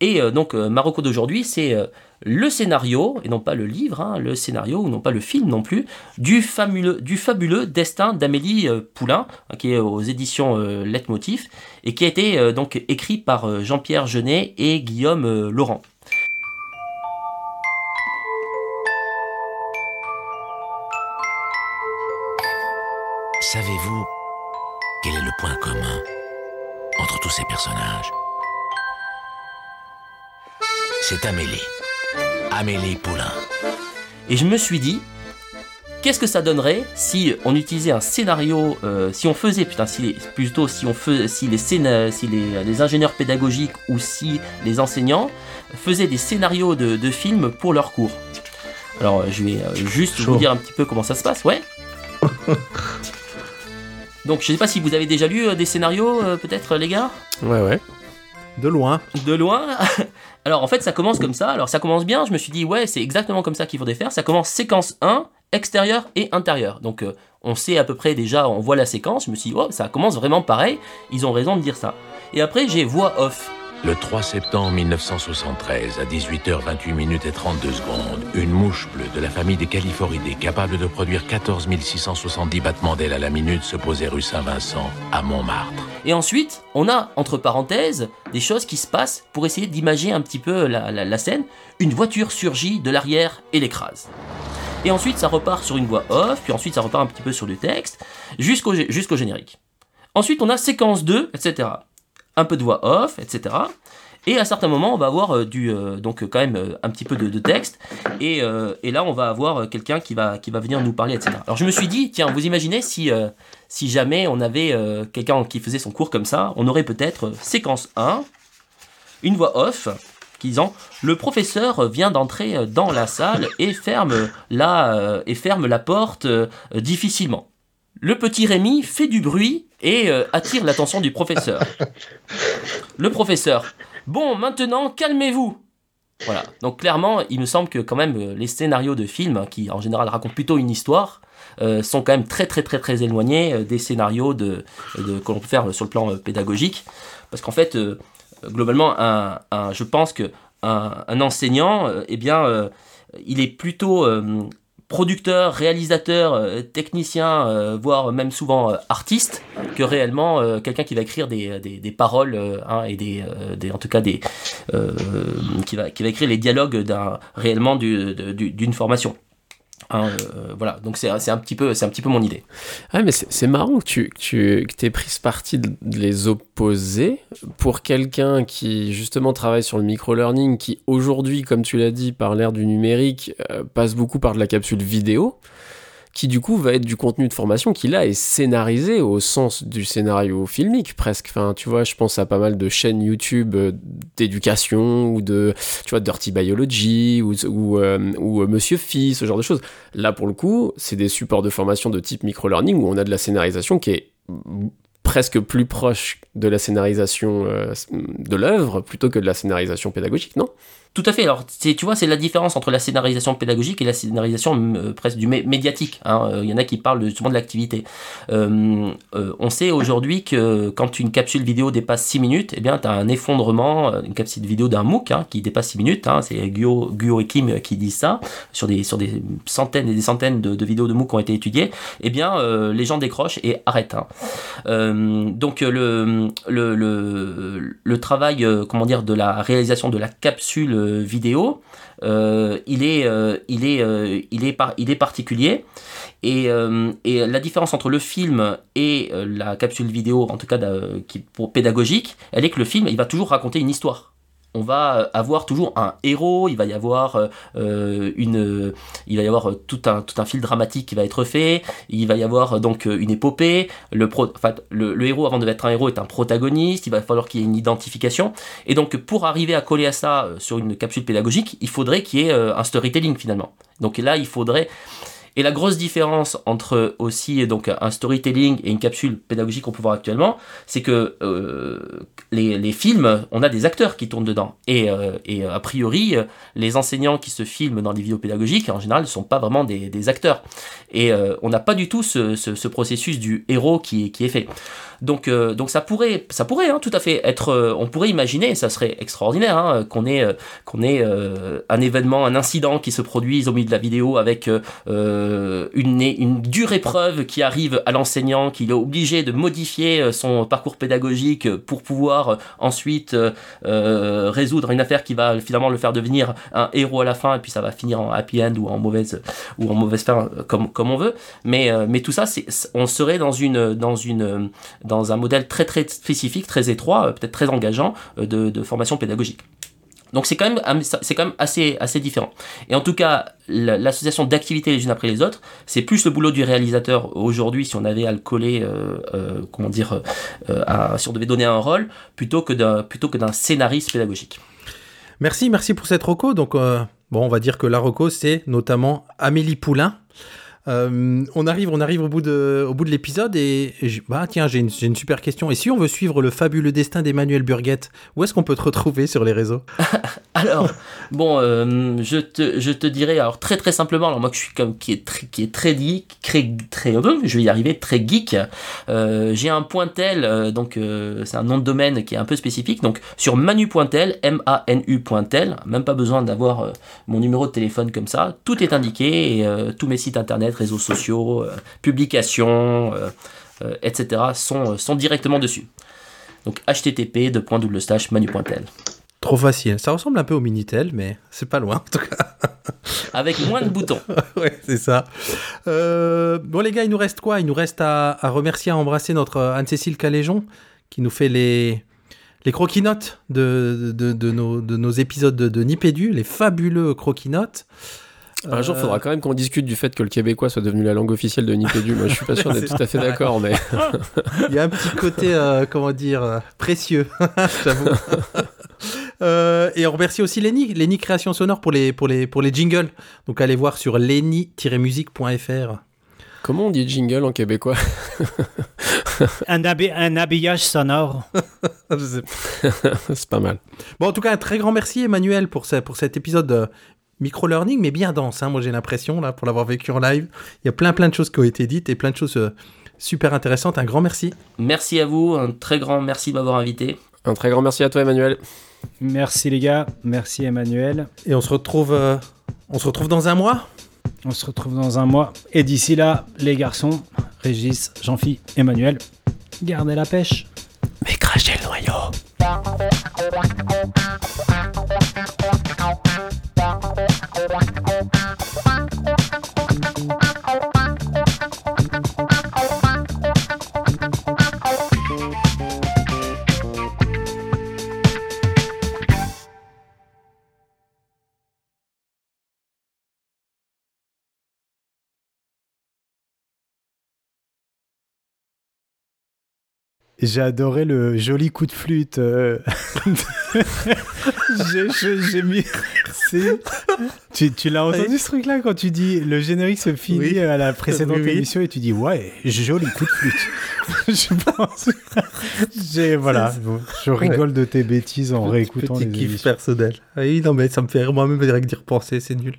Et euh, donc, euh, Marocco d'aujourd'hui, c'est euh, le scénario, et non pas le livre, hein, le scénario, ou non pas le film non plus, du fabuleux, destin d'Amélie Poulain, hein, qui est aux éditions euh, Leitmotiv, et qui a été donc écrit par Jean-Pierre Genet et Guillaume Laurent. Savez-vous quel est le point commun entre tous ces personnages? C'est Amélie. Amélie Poulain. Et je me suis dit, qu'est-ce que ça donnerait si on utilisait un scénario, euh, si on faisait, putain, si les- plutôt si on faisait, si les scéna- si les, les ingénieurs pédagogiques ou si les enseignants faisaient des scénarios de, de films pour leurs cours. Alors, euh, je vais euh, juste Chaud. vous dire un petit peu comment ça se passe, ouais. Donc, je sais pas si vous avez déjà lu euh, des scénarios, euh, peut-être, les gars? Ouais, ouais. De loin. de loin? Alors en fait ça commence comme ça. Alors ça commence bien. Je me suis dit ouais c'est exactement comme ça qu'il faudrait faire. Ça commence séquence 1, extérieur et intérieur. Donc euh, on sait à peu près déjà, on voit la séquence. Je me suis dit oh ça commence vraiment pareil. Ils ont raison de dire ça. Et après j'ai voix off. Le 3 septembre 1973, à 18h28 minutes et 32 secondes, une mouche bleue de la famille des Califoridés, capable de produire 14 670 battements d'aile à la minute, se posait rue Saint-Vincent, à Montmartre. Et ensuite, on a, entre parenthèses, des choses qui se passent pour essayer d'imager un petit peu la, scène. Une voiture surgit de l'arrière et l'écrase. Et ensuite, ça repart sur une voix off, puis ensuite, ça repart un petit peu sur le texte, jusqu'au générique. Ensuite, on a séquence 2, etc. Un peu de voix off, etc. Et à certains moments, on va avoir euh, du, euh, donc euh, quand même un petit peu de, texte. Et, là, on va avoir quelqu'un qui va, qui va venir nous parler, etc. Alors je me suis dit, tiens, vous imaginez si, si jamais on avait quelqu'un qui faisait son cours comme ça, on aurait peut-être séquence 1, une voix off, qui disant le professeur vient d'entrer dans la salle et ferme la, et ferme la porte difficilement. Le petit Rémi fait du bruit et euh, attire l'attention du professeur. Le professeur. Bon, maintenant, calmez-vous. Voilà. Donc clairement, il me semble que quand même euh, les scénarios de films, hein, qui en général racontent plutôt une histoire, euh, sont quand même très très très très éloignés des scénarios de, que l'on peut faire sur le plan pédagogique. Parce qu'en fait, globalement, un, je pense que un, enseignant, eh bien, il est plutôt producteur, réalisateur, euh, technicien, euh, voire même souvent euh, artiste, que réellement quelqu'un qui va écrire des, des, paroles hein, et des, des, en tout cas des, qui va qui va écrire les dialogues d'un réellement du- de- du- d'une formation. Hein, euh, voilà, donc c'est un petit peu c'est un petit peu mon idée. Ouais, mais c'est marrant que tu, que tu que aies pris ce parti de, de les opposer pour quelqu'un qui justement travaille sur le micro-learning, qui aujourd'hui, comme tu l'as dit, par l'ère du numérique, euh, passe beaucoup par de la capsule vidéo, qui du coup va être du contenu de formation qui là est scénarisé au sens du scénario filmique presque. Enfin, tu vois, je pense à pas mal de chaînes YouTube euh, d'éducation ou de, tu vois, Dirty Biology ou, ou, euh, ou euh, Monsieur Phi, ce genre de choses. Là, pour le coup, c'est des supports de formation de type micro-learning où on a de la scénarisation qui est presque plus proche de la scénarisation euh, de l'œuvre plutôt que de la scénarisation pédagogique, non? Tout à fait. Alors, tu vois, c'est la différence entre la scénarisation pédagogique et la scénarisation euh, presque du mé- médiatique. hein. Euh, Il y en a qui parlent justement de l'activité. On sait aujourd'hui que quand une capsule vidéo dépasse 6 minutes, eh bien, tu as un effondrement, une capsule vidéo d'un MOOC hein, qui dépasse 6 minutes. hein. c'est Guo, Guo et Kim qui disent ça sur des, sur des centaines et des centaines de, de vidéos de MOOC qui ont été étudiées. Eh bien, les gens décrochent et arrêtent. Euh, donc euh, le, travail euh, de la réalisation de la capsule vidéo il est particulier. Et, la différence entre le film et la capsule vidéo en tout cas pédagogique elle est que le film il va toujours raconter une histoire on va euh, avoir toujours un héros, il va y avoir euh, euh, une, il va y avoir tout un tout un fil dramatique qui va être fait, il va y avoir donc une épopée. Le, pro, enfin, le, le héros avant d'être un héros est un protagoniste. Il va falloir qu'il y ait une identification. Et donc pour arriver à coller à ça sur une capsule pédagogique, il faudrait qu'il y ait un storytelling finalement. Donc là, il faudrait et la grosse différence entre aussi donc un storytelling et une capsule pédagogique qu'on peut voir actuellement, c'est que euh, les, films, on a des acteurs qui tournent dedans. Et, euh, et a priori, euh, les enseignants qui se filment dans les vidéos pédagogiques, en général, ne sont pas vraiment des, des acteurs. Et euh, on n'a pas du tout ce, ce, ce processus du héros qui, qui est fait. Donc, euh, donc ça pourrait, ça pourrait hein, tout à fait être. euh, on pourrait imaginer, ça serait extraordinaire, hein, qu'on ait, euh, qu'on ait euh, un événement, un incident qui se produise au milieu de la vidéo avec euh, euh, une, une dure épreuve qui arrive à l'enseignant, qu'il est obligé de modifier euh, son parcours pédagogique pour pouvoir euh, ensuite euh, euh, résoudre une affaire qui va finalement le faire devenir un héros à la fin et puis ça va finir en happy end ou en mauvaise ou en mauvaise fin euh, comme comme on veut. Mais euh, mais tout ça, c'est on serait dans une dans une un modèle très très spécifique, très étroit, euh, peut-être très engageant euh, de, formation pédagogique. Donc c'est quand même am- c'est quand même assez assez différent. Et en tout cas, la- l'association d'activités les unes après les autres, c'est plus le boulot du réalisateur aujourd'hui si on avait à le coller, euh, comment dire, à- si on devait donner un rôle, plutôt que d'un scénariste pédagogique. Merci, merci pour cette reco. Donc, bon, on va dire que la reco, c'est notamment Amélie Poulain. Euh, on arrive, on arrive au bout de, l'épisode et, je- bah tiens, j'ai une, une super question. Et si on veut suivre le fabuleux destin d'Emmanuel Burguette, où est-ce qu'on peut te retrouver sur les réseaux? Alors, bon, euh, je, te, je dirais, alors très très simplement, alors moi que je suis comme qui est très, qui est très geek, très, euh, je vais y arriver, très geek, j'ai un pointel, donc c'est un nom de domaine qui est un peu spécifique, donc sur manu.tel, M-A-N-U.tel, même pas besoin d'avoir mon numéro de téléphone comme ça, tout est indiqué, et tous mes sites internet, réseaux sociaux, euh, publications, euh, euh, etc. Sont, sont directement dessus. Donc http manu.tel. Trop facile. Ça ressemble un peu au Minitel, mais c'est pas loin en tout cas. Avec moins de boutons. ouais, c'est ça. Euh, bon les gars, il nous reste quoi? Il nous reste à, à remercier, à embrasser notre Anne-Cécile Caléjon qui nous fait les, les croquis-notes de, de, de nos, de nos épisodes de, de Nipédu, les fabuleux croquis-notes. Un jour, il faudra quand même qu'on discute du fait que le québécois soit devenu la langue officielle de Nipédu. Moi, je suis pas sûr d'être tout à fait d'accord, mais Il y a un petit côté, euh, comment dire, euh, précieux, j'avoue. Euh, et on remercie aussi Lenny, Lenny Création Sonore pour les, pour, les, pour les jingles. Donc allez voir sur lenny-musique.fr. comment on dit jingle en québécois? Un, habi- un habillage sonore. C'est pas mal. Bon, en tout cas, un très grand merci Emmanuel pour, ce- pour cet épisode de micro-learning, mais bien dense, hein, moi j'ai l'impression, là, pour l'avoir vécu en live. Il y a plein plein de choses qui ont été dites et plein de choses euh, super intéressantes. Un grand merci. Merci à vous, un très grand merci de m'avoir invité. Un très grand merci à toi, Emmanuel. Merci les gars, merci Emmanuel. Et on se retrouve, euh, on se retrouve dans un mois? On se retrouve dans un mois. Et d'ici là, les garçons, Régis, Jean-Phi, Emmanuel, gardez la pêche. Mais crachez le noyau. J'ai adoré le joli coup de flûte. euh, j'ai mis. Tu, tu l'as entendu Oui. ce truc-là quand tu dis le générique se finit Oui. à la précédente Oui, émission et tu dis ouais joli coup de flûte. je pense. J'ai voilà. Je rigole de tes bêtises en réécoutant Petit les kiff émissions. personnel. Ah Oui, non, mais ça me fait moi-même rien que d'y repenser, c'est nul.